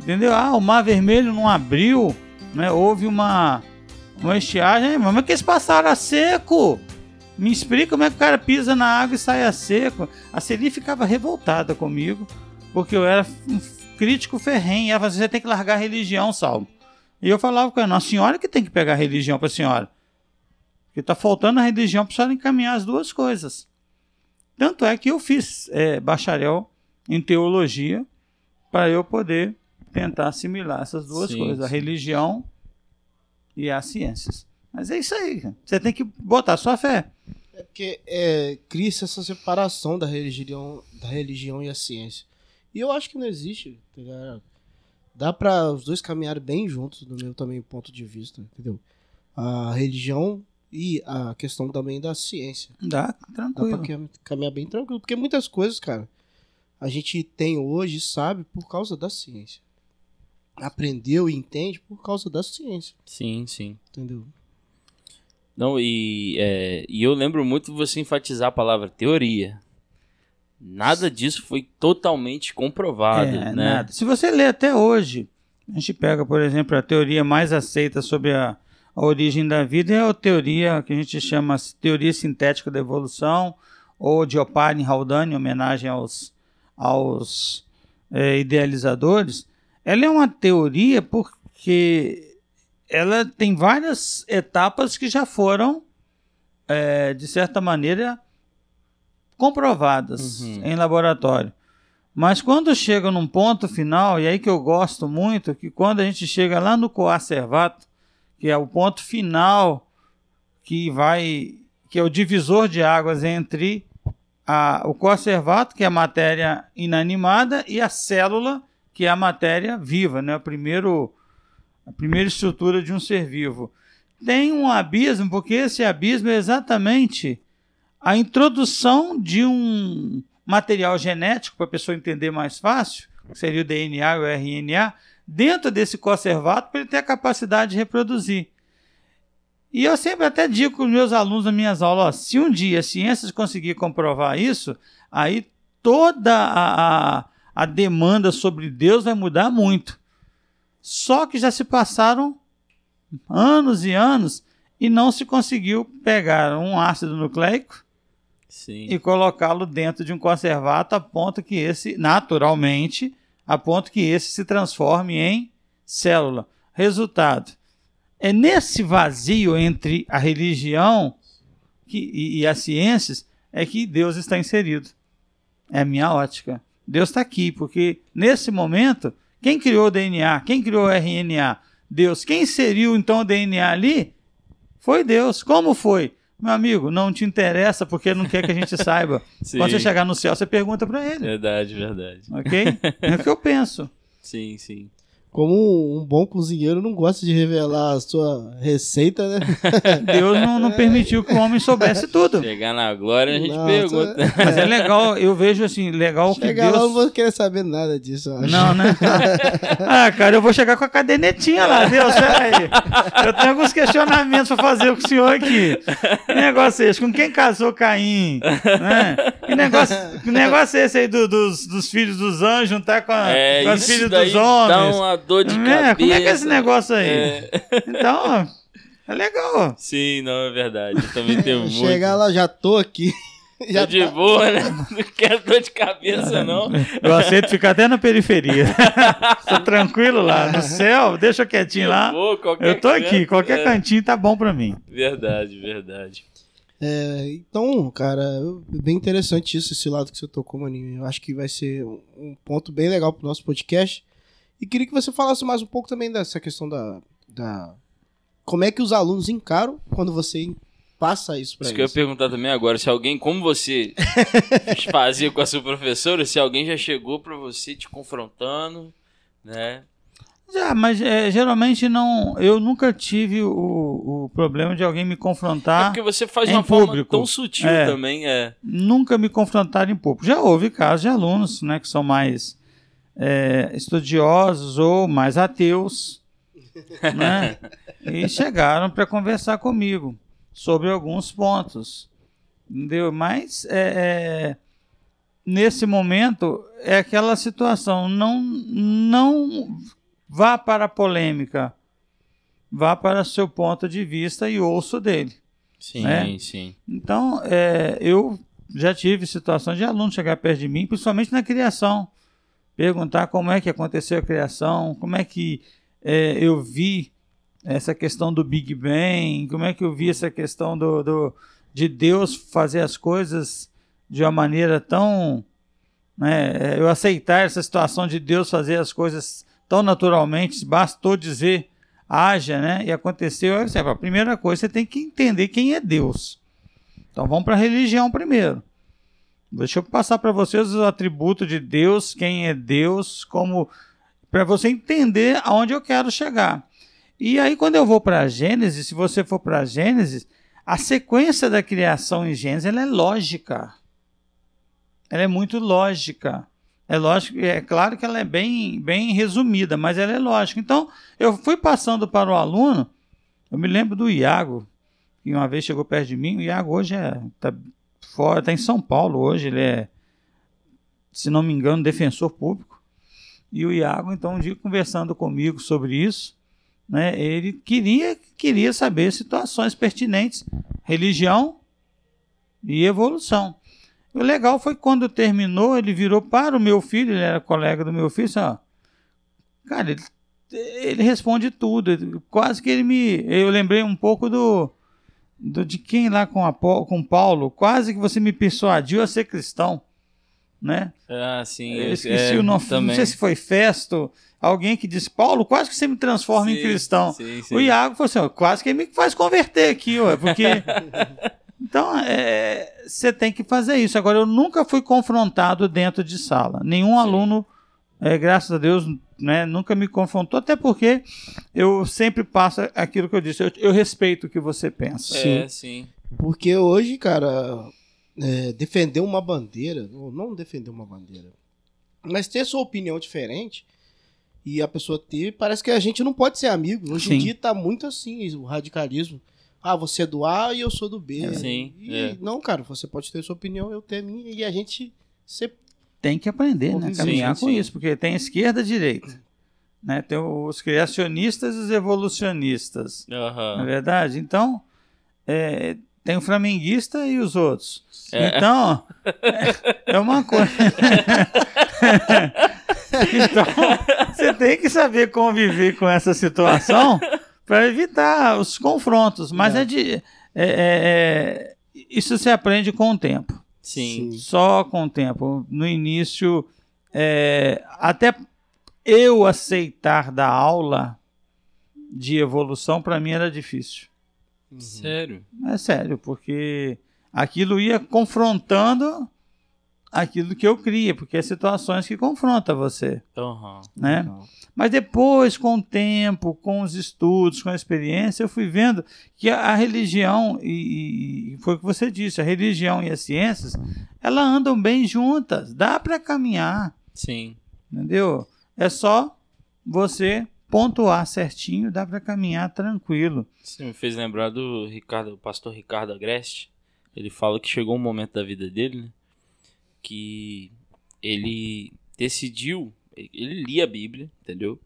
Entendeu? Ah, o mar vermelho não abriu, né? Houve uma, uma estiagem. Mas é que eles passaram a seco? Me explica como é que o cara pisa na água e sai a seco. A Celi ficava revoltada comigo, porque eu era um crítico ferrenho. Ela falava, você tem que largar a religião, Salmo. E eu falava com ela, a senhora que tem que pegar a religião para a senhora. Porque está faltando a religião para a senhora encaminhar as duas coisas. Tanto é que eu fiz é, bacharel em teologia para eu poder tentar assimilar essas duas sim, coisas, a religião e as ciências. Mas é isso aí. Você tem que botar sua fé. É porque é, cria-se essa separação da religião, da religião e a ciência. E eu acho que não existe, tá? Dá para os dois caminharem bem juntos, do meu também ponto de vista, entendeu? A religião e a questão também da ciência. Dá, Dá tranquilo. pra cam- caminhar bem tranquilo. Porque muitas coisas, cara, a gente tem hoje e sabe por causa da ciência. Aprendeu e entende por causa da ciência, Sim, sim. entendeu? Não, e, é, e eu lembro muito de você enfatizar a palavra teoria. Nada disso foi totalmente comprovado, É, né? nada. Se você ler até hoje, a gente pega, por exemplo, a teoria mais aceita sobre a, a origem da vida é a teoria que a gente chama teoria sintética da evolução, ou de Oparin Haldane, em homenagem aos, aos é, idealizadores. Ela é uma teoria porque ela tem várias etapas que já foram, é, de certa maneira, comprovadas Uhum. em laboratório. Mas quando chega num ponto final, e aí que eu gosto muito, que quando a gente chega lá no coacervato, que é o ponto final que vai, que é o divisor de águas entre a, o coacervato, que é a matéria inanimada, e a célula, que é a matéria viva, né? O primeiro, a primeira estrutura de um ser vivo. Tem um abismo, porque esse abismo é exatamente a introdução de um material genético, para a pessoa entender mais fácil, que seria o DNA e o RNA, dentro desse conservato para ele ter a capacidade de reproduzir. E eu sempre até digo com os meus alunos nas minhas aulas, ó, se um dia a ciência conseguir comprovar isso, aí toda a, a, a demanda sobre Deus vai mudar muito. Só que já se passaram anos e anos e não se conseguiu pegar um ácido nucleico Sim. e colocá-lo dentro de um conservato a ponto que esse, naturalmente, a ponto que esse se transforme em célula. Resultado: é nesse vazio entre a religião que, e, e as ciências é que Deus está inserido. É a minha ótica. Deus está aqui, porque nesse momento, quem criou o DNA? Quem criou o RNA? Deus. Quem inseriu então o DNA ali? Foi Deus. Como foi? Meu amigo, não te interessa porque não quer que a gente saiba. Quando você chegar no céu, você pergunta para ele. Verdade, verdade. Ok? É o que eu penso. Sim, sim. Como um bom cozinheiro não gosta de revelar a sua receita, né? Deus não, não permitiu que o homem soubesse tudo. Chegar na glória, a gente Nossa. pergunta. Mas é legal, eu vejo assim, legal que Chegar lá, eu não Deus. vou querer saber nada disso, eu acho. Não, né? Ah, cara, eu vou chegar com a cadernetinha lá, Deus, peraí. Eu tenho alguns questionamentos pra fazer com o senhor aqui. Que negócio é esse? Com quem casou Caim? Né? Que, negócio, que negócio é esse aí do- dos, dos filhos dos anjos juntar com, a, É, com os filhos dos homens? dá uma dor de É, cabeça. como é que é esse negócio aí? É. Então, é legal. Sim, não, é verdade. Eu também tenho muito. Chegar lá, já tô aqui. Já Tô de tá- boa, né? Não quero dor de cabeça, não. Eu aceito ficar até na periferia. Tô tranquilo lá. No céu, deixa quietinho lá. Vou, qualquer Eu tô aqui, canto, qualquer é. cantinho tá bom pra mim. Verdade, verdade. É, então, cara, eu- bem interessante isso, esse lado que você tocou, Maninho. Eu acho que vai ser um- um ponto bem legal pro nosso podcast. E queria que você falasse mais um pouco também dessa questão da. da como é que os alunos encaram quando você passa isso pra Isso que eu ia eles. perguntar também agora, se alguém, como você fazia com a sua professora, se alguém já chegou pra você te confrontando, né? Já, mas é, geralmente não. Eu nunca tive o, o problema de alguém me É confrontar. porque você faz em uma forma público. tão sutil É. também, é. Nunca me confrontaram em público. Já houve casos de alunos né, que são mais é, estudiosos ou mais ateus. né? E chegaram para conversar comigo sobre alguns pontos. Entendeu? Mas é, é, nesse momento é aquela situação. Não, não vá para a polêmica. Vá para seu ponto de vista e ouço dele. Sim, Né? sim. Então, é, eu já tive situações de aluno chegar perto de mim, principalmente na criação. Perguntar como é que aconteceu a criação, como é que é, eu vi essa questão do Big Bang, como é que eu vi essa questão do, do- de Deus fazer as coisas de uma maneira tão. Né, é, eu aceitar essa situação de Deus fazer as coisas tão naturalmente, bastou dizer haja, né? E aconteceu. A primeira coisa, você tem que entender quem é Deus. Então vamos para a religião primeiro. Deixa eu passar para vocês os atributos de Deus, quem é Deus, como para você entender aonde eu quero chegar. E aí quando eu vou para Gênesis, se você for para Gênesis, a sequência da criação em Gênesis é lógica. Ela é muito lógica. É lógico, é claro que ela é bem, bem resumida, mas ela é lógica. Então, eu fui passando para o aluno, eu me lembro do Iago, que uma vez chegou perto de mim, o Iago hoje é, tá fora, está em São Paulo hoje, ele é, se não me engano, defensor público. E o Iago, então, um dia conversando comigo sobre isso, né, ele queria, queria saber situações pertinentes, religião e evolução. O legal foi quando terminou, ele virou para o meu filho, ele era colega do meu filho, ó, cara, ele, ele responde tudo, quase que ele me, eu lembrei um pouco do, do de quem lá com a com Paulo, quase que você me persuadiu a ser cristão, né? Ah, sim. Eu esqueci é, o nome, também. não sei se foi Festo, alguém que disse, Paulo, quase que você me transforma sim, em cristão. Sim, sim. O Iago falou assim, quase que me faz converter aqui, ó, porque Então, é, você tem que fazer isso. Agora, eu nunca fui confrontado dentro de sala. Nenhum aluno, é, graças a Deus, né, nunca me confrontou, até porque eu sempre passo aquilo que eu disse. Eu, eu respeito o que você pensa. É, sim. sim. Porque hoje, cara, é, defender uma bandeira, ou não defender uma bandeira, mas ter sua opinião diferente e a pessoa ter, parece que a gente não pode ser amigo. Hoje sim. em dia tá muito assim, o radicalismo ah, você é do A e eu sou do B. É, sim. E, é. Não, cara, você pode ter sua opinião, eu tenho a minha, e a gente se... tem que aprender, né? Caminhar sim, com sim. isso, porque tem esquerda e direita. Né? Tem os criacionistas e os evolucionistas. Uhum. Não é verdade? Então, é, tem o flamenguista e os outros. É. Então, é, é uma coisa. então, você tem que saber conviver com essa situação para evitar os confrontos. Mas é, é de. É, isso se aprende com o tempo. Sim. Só com o tempo. No início, é, até eu aceitar da aula de evolução, para mim era difícil. Uhum. Sério? É sério, porque aquilo ia confrontando aquilo que eu cria, porque é situações que confrontam você. Uhum. Né? Uhum. Mas depois, com o tempo, com os estudos, com a experiência, eu fui vendo que a, a religião, e, e, foi o que você disse, a religião e as ciências, elas andam bem juntas, dá para caminhar. Sim. Entendeu? É só você pontuar certinho, dá para caminhar tranquilo. Você me fez lembrar do Ricardo, o pastor Ricardo Agreste. Ele fala que chegou um momento da vida dele, né, que ele decidiu ele lia a Bíblia, entendeu?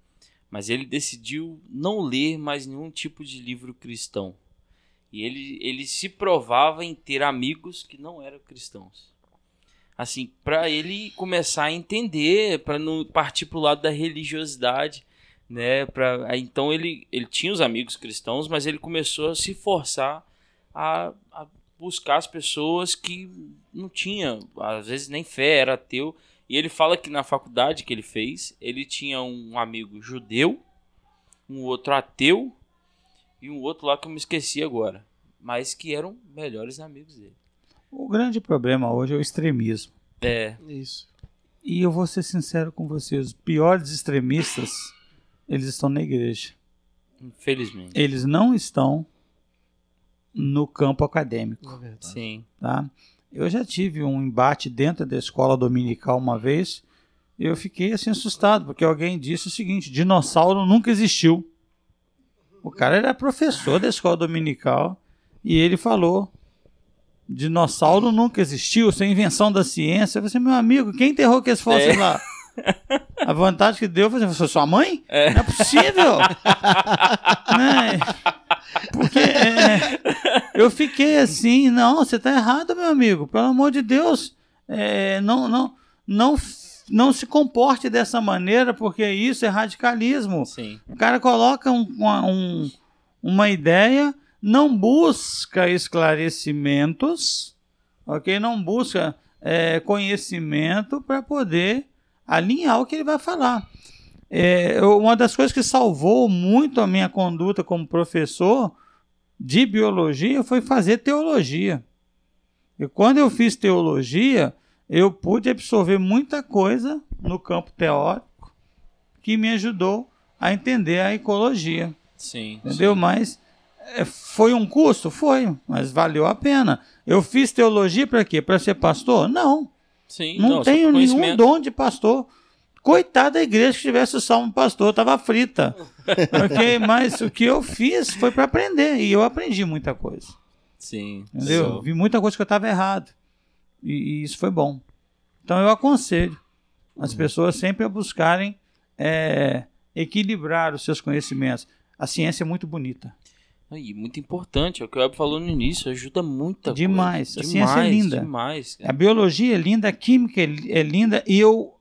Mas ele decidiu não ler mais nenhum tipo de livro cristão. E ele, ele se provava em ter amigos que não eram cristãos. Assim, para ele começar a entender, para não partir para o lado da religiosidade, né? Pra, então ele, ele tinha os amigos cristãos, mas ele começou a se forçar a, a buscar as pessoas que não tinham, às vezes nem fé, era ateu, e ele fala que na faculdade que ele fez, ele tinha um amigo judeu, um outro ateu e um outro lá que eu me esqueci agora, mas que eram melhores amigos dele. O grande problema hoje é o extremismo. É. Isso. E eu vou ser sincero com vocês, os piores extremistas, eles estão na igreja. Infelizmente. Eles não estão no campo acadêmico. É Sim. Tá? Eu já tive um embate dentro da escola dominical uma vez e eu fiquei assim assustado, porque alguém disse o seguinte: dinossauro nunca existiu. O cara era professor da escola dominical e ele falou: dinossauro nunca existiu, isso é invenção da ciência. Eu falei assim, meu amigo, quem enterrou que esse fosse é. lá? A vantagem que deu foi assim, sua mãe? É. Não é possível! né? Porque é, eu fiquei assim, não, você está errado, meu amigo. Pelo amor de Deus, é, não, não, não, não se comporte dessa maneira, porque isso é radicalismo. Sim. O cara coloca um, um, uma ideia, não busca esclarecimentos, ok? Não busca é, conhecimento para poder alinhar o que ele vai falar. É, uma das coisas que salvou muito a minha conduta como professor de biologia foi fazer teologia. E quando eu fiz teologia, eu pude absorver muita coisa no campo teórico que me ajudou a entender a ecologia. Sim. Entendeu? sim. Mas é, foi um custo? Foi, mas valeu a pena. Eu fiz teologia para quê? Para ser pastor? Não. Sim, Não, só tenho nenhum dom de pastor. Coitada da igreja que tivesse o salmo pastor, estava frita. Ok? Mas o que eu fiz foi para aprender. E eu aprendi muita coisa. Sim. Entendeu? Só- Vi muita coisa que eu estava errado. E, e isso foi bom. Então eu aconselho as pessoas sempre a buscarem é, equilibrar os seus conhecimentos. A ciência é muito bonita. E muito importante, é o que o Web falou no início, ajuda muita Demais, coisa. a ciência é linda. Demais. A biologia é linda, a química é, é linda e eu,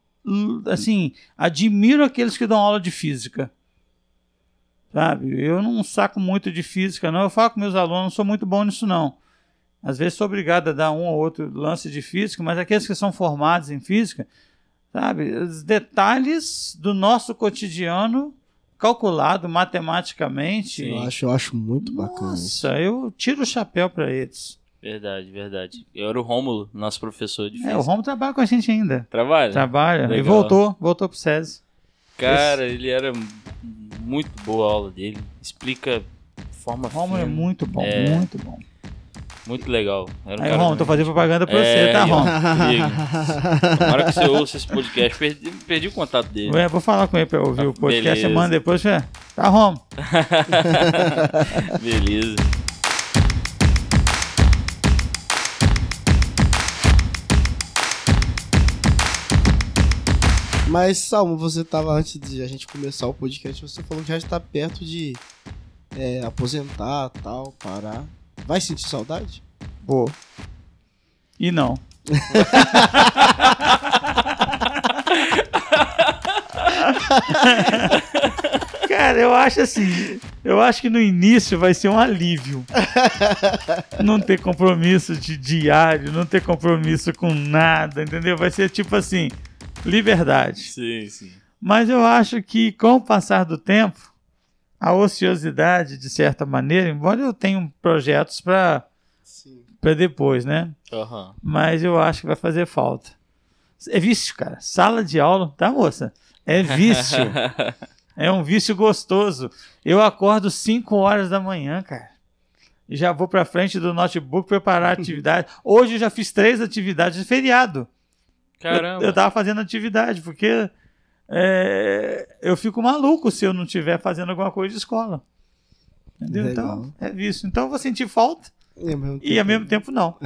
assim, admiro aqueles que dão aula de física. Sabe? Eu não saco muito de física, não. Eu falo com meus alunos, não sou muito bom nisso, não. Às vezes sou obrigado a dar um ou outro lance de física, mas aqueles que são formados em física, sabe? Os detalhes do nosso cotidiano calculado matematicamente. Eu acho, eu acho muito bacana isso. Nossa, eu tiro o chapéu para eles. Verdade, verdade. Eu era o Rômulo, nosso professor de É, física. o Romo trabalha com a gente ainda. Trabalha? Trabalha. E Legal. voltou, voltou pro SESI. Cara, ele era muito boa a aula dele. Explica de forma O Romulo é muito bom, É. muito bom. Muito legal. Era um Aí, Romulo, tô fazendo propaganda pra É, você, tá? Comigo. Tomara que você ouça esse podcast. Perdi, perdi o contato dele. Ué, vou falar com ele pra ouvir Ah, o podcast beleza. semana depois. Já. Tá, Romulo? Beleza. Mas, Salmo, você tava antes de a gente começar o podcast, você falou que já está perto de é, aposentar, tal, parar. Vai sentir saudade? Vou. E não. Cara, eu acho assim. Eu acho que no início vai ser um alívio. Não ter compromisso de diário, não ter compromisso com nada, entendeu? Vai ser tipo assim, liberdade. Sim, sim. Mas eu acho que com o passar do tempo, a ociosidade, de certa maneira, embora eu tenha projetos para para depois, né? Aham. Mas eu acho que vai fazer falta. É vício, cara. Sala de aula, tá, moça? É vício. é um vício gostoso. Eu acordo 5 horas da manhã, cara. E já vou pra frente do notebook preparar a atividade. Hoje eu já fiz três atividades de feriado. Caramba. Eu, eu tava fazendo atividade, porque é, eu fico maluco se eu não estiver fazendo alguma coisa de escola. Entendeu? Legal. Então, é vício. Então eu vou sentir falta E ao mesmo e ao mesmo tempo não.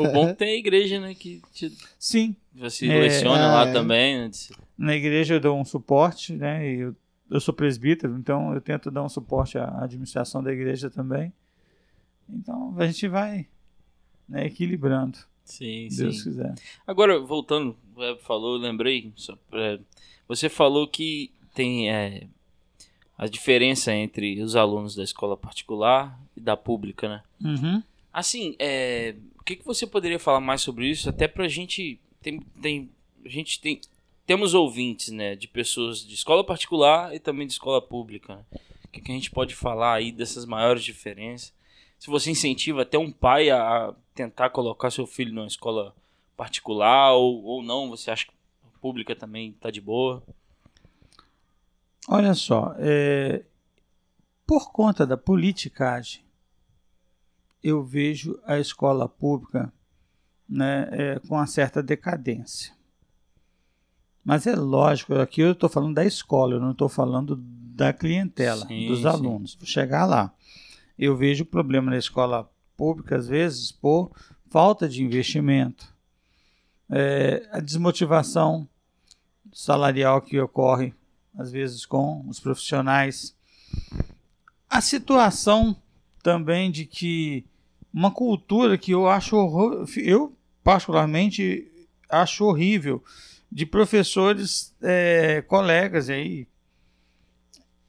O bom é que tem a igreja, né? Que te, Sim, você É, leciona é. lá também. Né? na igreja eu dou um suporte, né? E eu, eu sou presbítero, então eu tento dar um suporte à administração da igreja também. Então a gente vai né, equilibrando, Sim, Deus sim. quiser. Agora, voltando, o Web falou, eu lembrei. só pra- você falou que tem é, a diferença entre os alunos da escola particular e da pública, né? Uhum. Assim, é, o que, que você poderia falar mais sobre isso? Até pra gente. Tem, tem, a gente tem. Temos ouvintes, né? De pessoas de escola particular e também de escola pública. Né? O que, que a gente pode falar aí dessas maiores diferenças? Se você incentiva até um pai a tentar colocar seu filho numa escola particular ou, ou não, você acha que pública também tá de boa? Olha só, é, por conta da politicagem, eu vejo a escola pública né, é, com uma certa decadência. Mas é lógico, aqui eu estou falando da escola, eu não estou falando da clientela, Sim, dos sim. alunos. Vou chegar lá. Eu vejo problema na escola pública, às vezes, por falta de investimento, é, a desmotivação salarial que ocorre às vezes com os profissionais. A situação também de que uma cultura que eu acho eu particularmente acho horrível de professores é, colegas aí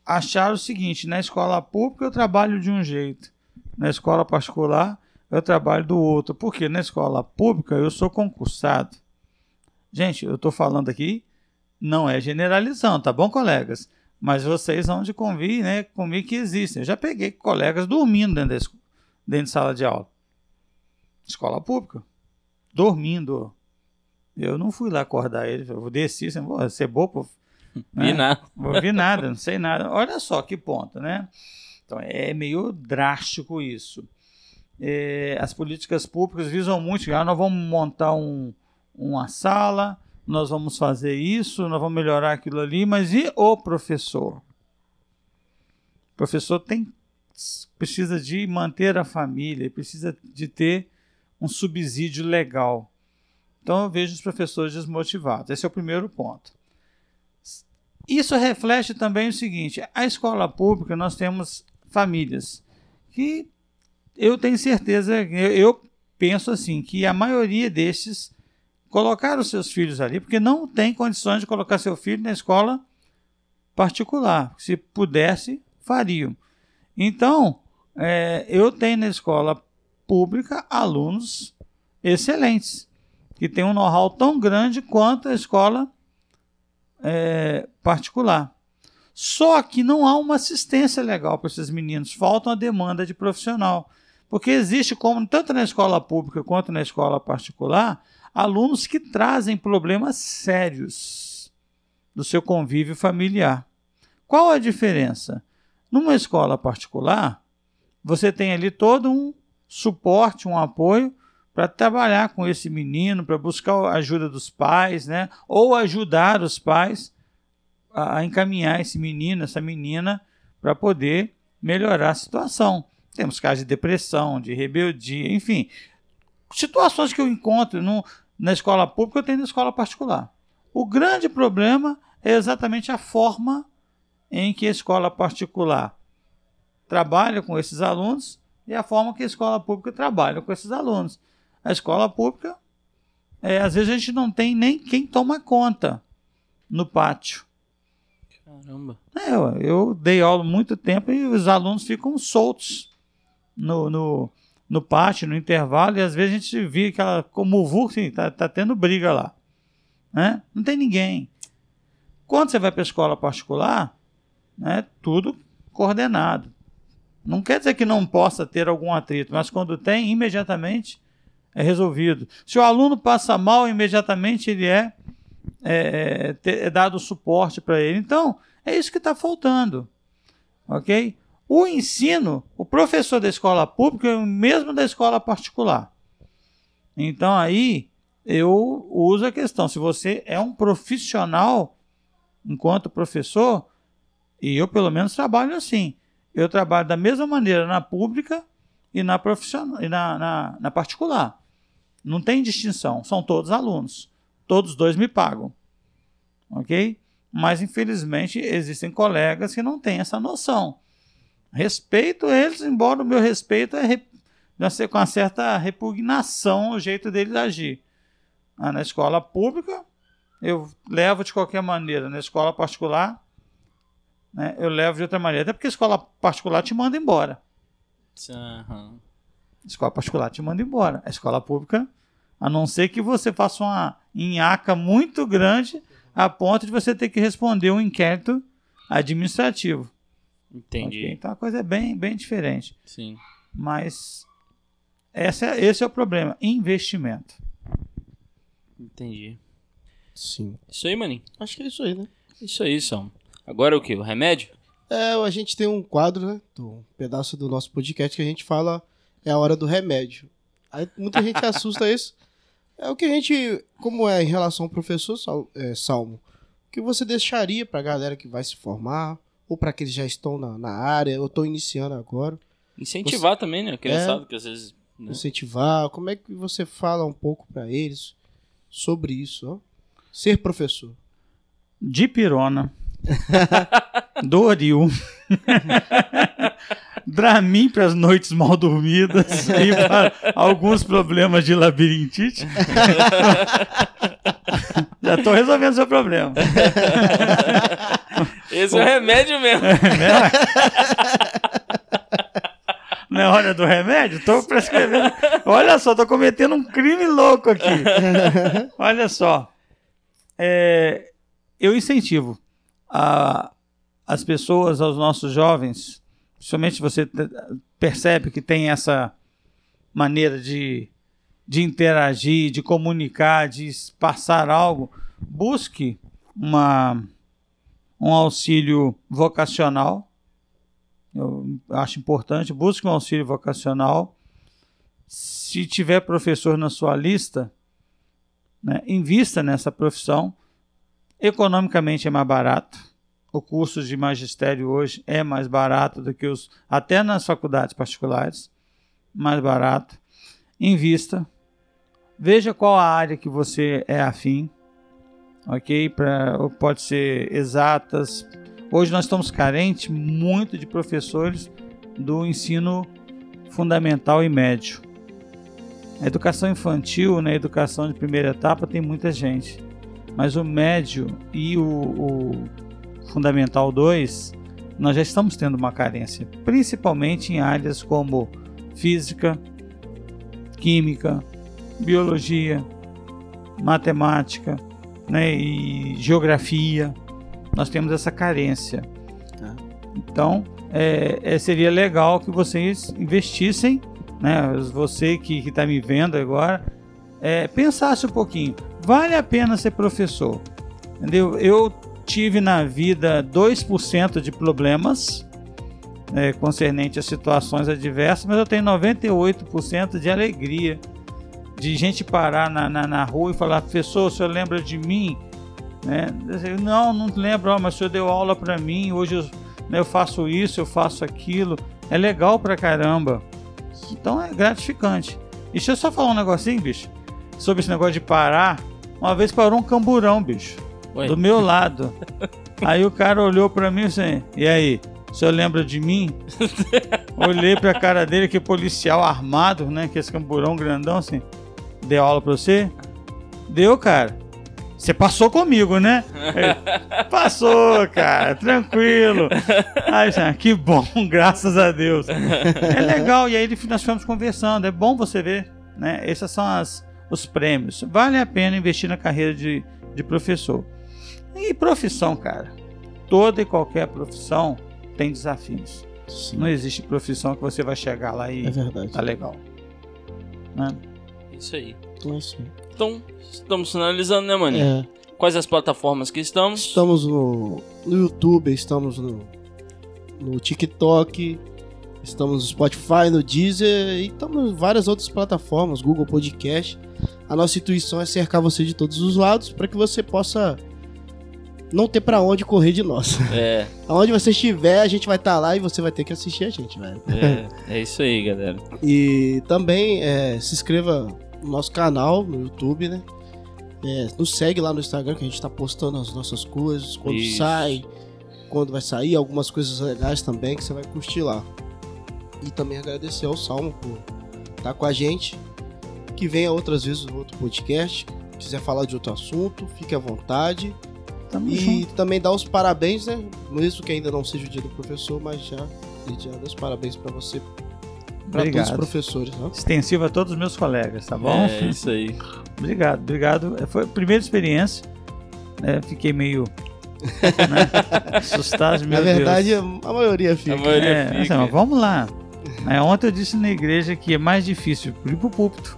achar o seguinte na escola pública eu trabalho de um jeito na escola particular eu trabalho do outro porque na escola pública eu sou concursado gente eu estou falando aqui não é generalizando, tá bom, colegas? Mas vocês vão de convir, né, comigo que existem. Eu já peguei colegas dormindo dentro, da, dentro de sala de aula. Escola pública. dormindo. Eu não fui lá acordar ele, eu desci, assim, você é bobo? Vi nada. Vou vi nada, não sei nada. Olha só que ponto, né? Então é meio drástico isso. É, as políticas públicas visam muito, ah, nós vamos montar um, uma sala, nós vamos fazer isso, nós vamos melhorar aquilo ali, mas e o professor? O professor tem precisa de manter a família, precisa de ter um subsídio legal. Então eu vejo os professores desmotivados. Esse é o primeiro ponto. Isso reflete também o seguinte: a escola pública nós temos famílias que eu tenho certeza, eu, eu penso assim, que a maioria destes colocaram seus filhos ali porque não tem condições de colocar seu filho na escola particular. Se pudesse, fariam. Então, é, eu tenho na escola pública alunos excelentes, que têm um know-how tão grande quanto a escola é, particular. Só que não há uma assistência legal para esses meninos, falta uma demanda de profissional. Porque existe, como tanto na escola pública quanto na escola particular, alunos que trazem problemas sérios do seu convívio familiar. Qual a diferença? Numa escola particular, você tem ali todo um suporte, um apoio para trabalhar com esse menino, para buscar a ajuda dos pais, né? Ou ajudar os pais a, encaminhar esse menino, essa menina, para poder melhorar a situação. Temos casos de depressão, de rebeldia, enfim, situações que eu encontro no, na escola pública, eu tenho na escola particular. O grande problema é exatamente a forma em que a escola particular trabalha com esses alunos e a forma que a escola pública trabalha com esses alunos. A escola pública, é, às vezes a gente não tem nem quem toma conta no pátio. Caramba. É, eu dei aula muito tempo e os alunos ficam soltos no, no, no pátio, no intervalo, e às vezes a gente vê aquela como o assim, tá, tá tendo briga lá. Né? Não tem ninguém. Quando você vai para a escola particular, né, tudo coordenado. Não quer dizer que não possa ter algum atrito, mas quando tem, imediatamente é resolvido. Se o aluno passa mal, imediatamente ele é, é, é dado suporte para ele. Então, é isso que está faltando. Ok? O ensino, o professor da escola pública é o mesmo da escola particular. Então, aí eu uso a questão: se você é um profissional enquanto professor, e eu, pelo menos, trabalho assim. Eu trabalho da mesma maneira na pública e na profissional e na, na, na particular. Não tem distinção, são todos alunos. Todos dois me pagam. Ok? Mas, infelizmente, existem colegas que não têm essa noção. Respeito eles, embora o meu respeito é rep... ser com uma certa repugnação o jeito deles agir. Ah, na escola pública, eu levo de qualquer maneira. Na escola particular, né, eu levo de outra maneira. Até porque a escola particular te manda embora. Uhum. A escola particular te manda embora. A escola pública, a não ser que você faça uma enhaca muito grande a ponto de você ter que responder um inquérito administrativo. Entendi. Okay? Então a coisa é bem, bem diferente. Sim. Mas esse é, esse é o problema: investimento. Entendi. Sim. Isso aí, maninho. Acho que é isso aí, né? Isso aí, Sam. Agora o que? O remédio? É, a gente tem um quadro, né? Um pedaço do nosso podcast que a gente fala é a hora do remédio. Aí muita gente assusta isso. É o que a gente, como é em relação ao professor é, Salmo, o que você deixaria pra galera que vai se formar, ou para aqueles que já estão na, na área, ou estão iniciando agora? Incentivar você... também, né? Criançada, é, que às vezes. Né? Incentivar, como é que você fala um pouco para eles sobre isso, ó? Ser professor. Dipirona. Doril. Dramin para as noites mal dormidas e para alguns problemas de labirintite. Já estou resolvendo seu problema. Esse é o remédio mesmo. Não é hora do remédio? Estou prescrevendo. Olha só, estou cometendo um crime louco aqui. Olha só. É, eu incentivo a, as pessoas, aos nossos jovens, principalmente você percebe que tem essa maneira de, de interagir, de comunicar, de passar algo, busque uma, um auxílio vocacional. Eu acho importante, busque um auxílio vocacional. Se tiver professor na sua lista, né, invista nessa profissão. Economicamente é mais barato. O curso de magistério hoje é mais barato do que os. até nas faculdades particulares. Mais barato. Invista. Veja qual a área que você é afim. Ok? Pra, pode ser exatas. Hoje nós estamos carentes muito de professores do ensino fundamental e médio. A educação infantil, na né, educação de primeira etapa, tem muita gente. Mas o médio e o, o fundamental 2, nós já estamos tendo uma carência, principalmente em áreas como física, química, biologia, matemática né, e geografia. Nós temos essa carência. Tá. Então, é, é, seria legal que vocês investissem né, você que está me vendo agora, é, pensasse um pouquinho. Vale a pena ser professor? Entendeu? Eu tive na vida 2% de problemas é, concernente a situações adversas, mas eu tenho 98% de alegria. De gente parar na, na, na, rua e falar, professor, o senhor lembra de mim? Né? Não, não lembro, mas o senhor deu aula para mim, hoje eu, né, eu faço isso, eu faço aquilo. É legal pra caramba. Então é gratificante. E deixa eu só falar um negocinho, bicho. Sobre esse negócio de parar. Uma vez parou um camburão, bicho. Oi. Do meu lado. aí o cara olhou pra mim assim, e aí? O senhor lembra de mim? Olhei pra cara dele, que policial armado, né? Que esse camburão grandão assim. Deu aula pra você? Deu, cara. Você passou comigo, né? Passou, cara, tranquilo. Aí, que bom, graças a Deus. É legal, e aí nós ficamos conversando. É bom você ver, né? Esses são as, os prêmios. Vale a pena investir na carreira de, de professor. E profissão, cara. Toda e qualquer profissão tem desafios. Sim. Não existe profissão que você vai chegar lá e é tá legal. Né? Isso aí. Então, é isso aí. Então, estamos finalizando, né, Maninho? É. Quais as plataformas que estamos? Estamos no, no YouTube, estamos no, no TikTok, estamos no Spotify, no Deezer e estamos em várias outras plataformas, Google Podcast. A nossa intuição é cercar você de todos os lados para que você possa não ter para onde correr de nós. É. Aonde você estiver, a gente vai estar tá lá e você vai ter que assistir a gente, velho. É, é isso aí, galera. E também é, se inscreva no nosso canal no YouTube, né? É, nos segue lá no Instagram que a gente tá postando as nossas coisas, quando Isso. sai, quando vai sair, algumas coisas legais também que você vai curtir lá. E também agradecer ao Salmo por estar tá com a gente. Que venha outras vezes no outro podcast. Quiser falar de outro assunto, fique à vontade. Tamo e junto. também dar os parabéns, né? Mesmo que ainda não seja o dia do professor, mas já, já dá os parabéns para você para todos os professores. Né? Extensivo a todos os meus colegas, tá bom? É isso aí. obrigado, obrigado. Foi a primeira experiência. Né? Fiquei meio né? assustado. Meu Na verdade, Deus. a maioria fica. A maioria é, fica. Assim, vamos lá. É, ontem eu disse na igreja que é mais difícil ir para o púlpito,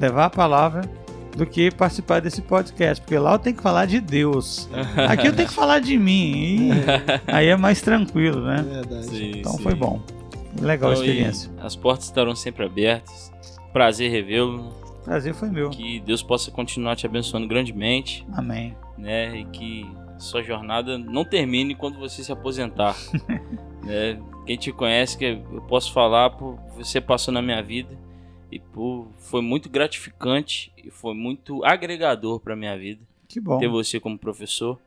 levar a palavra, do que participar desse podcast, porque lá eu tenho que falar de Deus. Aqui eu tenho que falar de mim. aí é mais tranquilo, né? É verdade. Sim, então sim. foi bom. Legal então, a experiência. As portas estarão sempre abertas. Prazer revê-lo. Prazer foi meu. Que Deus possa continuar te abençoando grandemente. Amém. Né? E que sua jornada não termine quando você se aposentar. né? Quem te conhece, que eu posso falar, por você passou na minha vida e por, foi muito gratificante e foi muito agregador para minha vida. Que bom. Ter você como professor.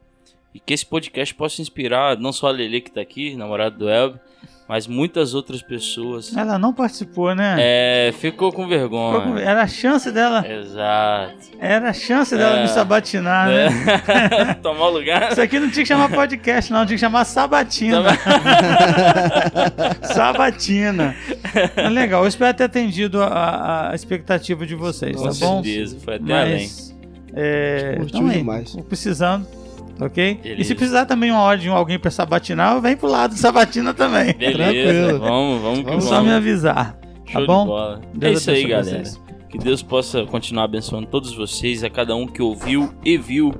E que esse podcast possa inspirar não só a Lele que está aqui, namorada do Elber, mas muitas outras pessoas. Ela não participou, né? É, ficou com vergonha. Ficou com... Era a chance dela. Exato. Era a chance dela é. me sabatinar, né? É. Tomar o lugar. Isso aqui não tinha que chamar podcast, não, tinha que chamar sabatina. sabatina. legal, eu espero ter atendido a, a expectativa de vocês, com tá bom? Com certeza, foi até Mas, além. É, Curtiu então, demais. Precisando ok? Beleza. E se precisar também uma hora de alguém pra sabatinar, vem pro lado de sabatina também. Beleza, Tranquilo. vamos, vamos que vamos. Só me avisar, tá Show bom? Bola. Deus é isso aí, galera. Vocês. Que Deus possa continuar abençoando todos vocês, a cada um que ouviu e viu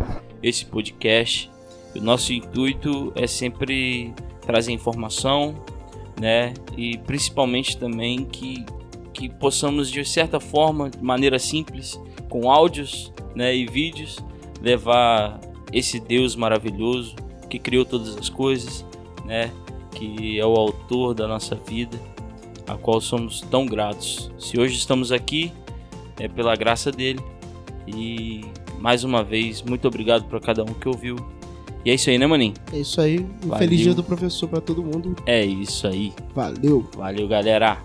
esse podcast. O nosso intuito é sempre trazer informação, né? E principalmente também que, que possamos, de certa forma, de maneira simples, com áudios né, e vídeos, levar esse Deus maravilhoso que criou todas as coisas, né? Que é o autor da nossa vida, a qual somos tão gratos. Se hoje estamos aqui, é pela graça dele. E mais uma vez, muito obrigado para cada um que ouviu. E é isso aí, né, maninho? É isso aí. Um Valeu. feliz dia do professor pra todo mundo. É isso aí. Valeu. Valeu, galera.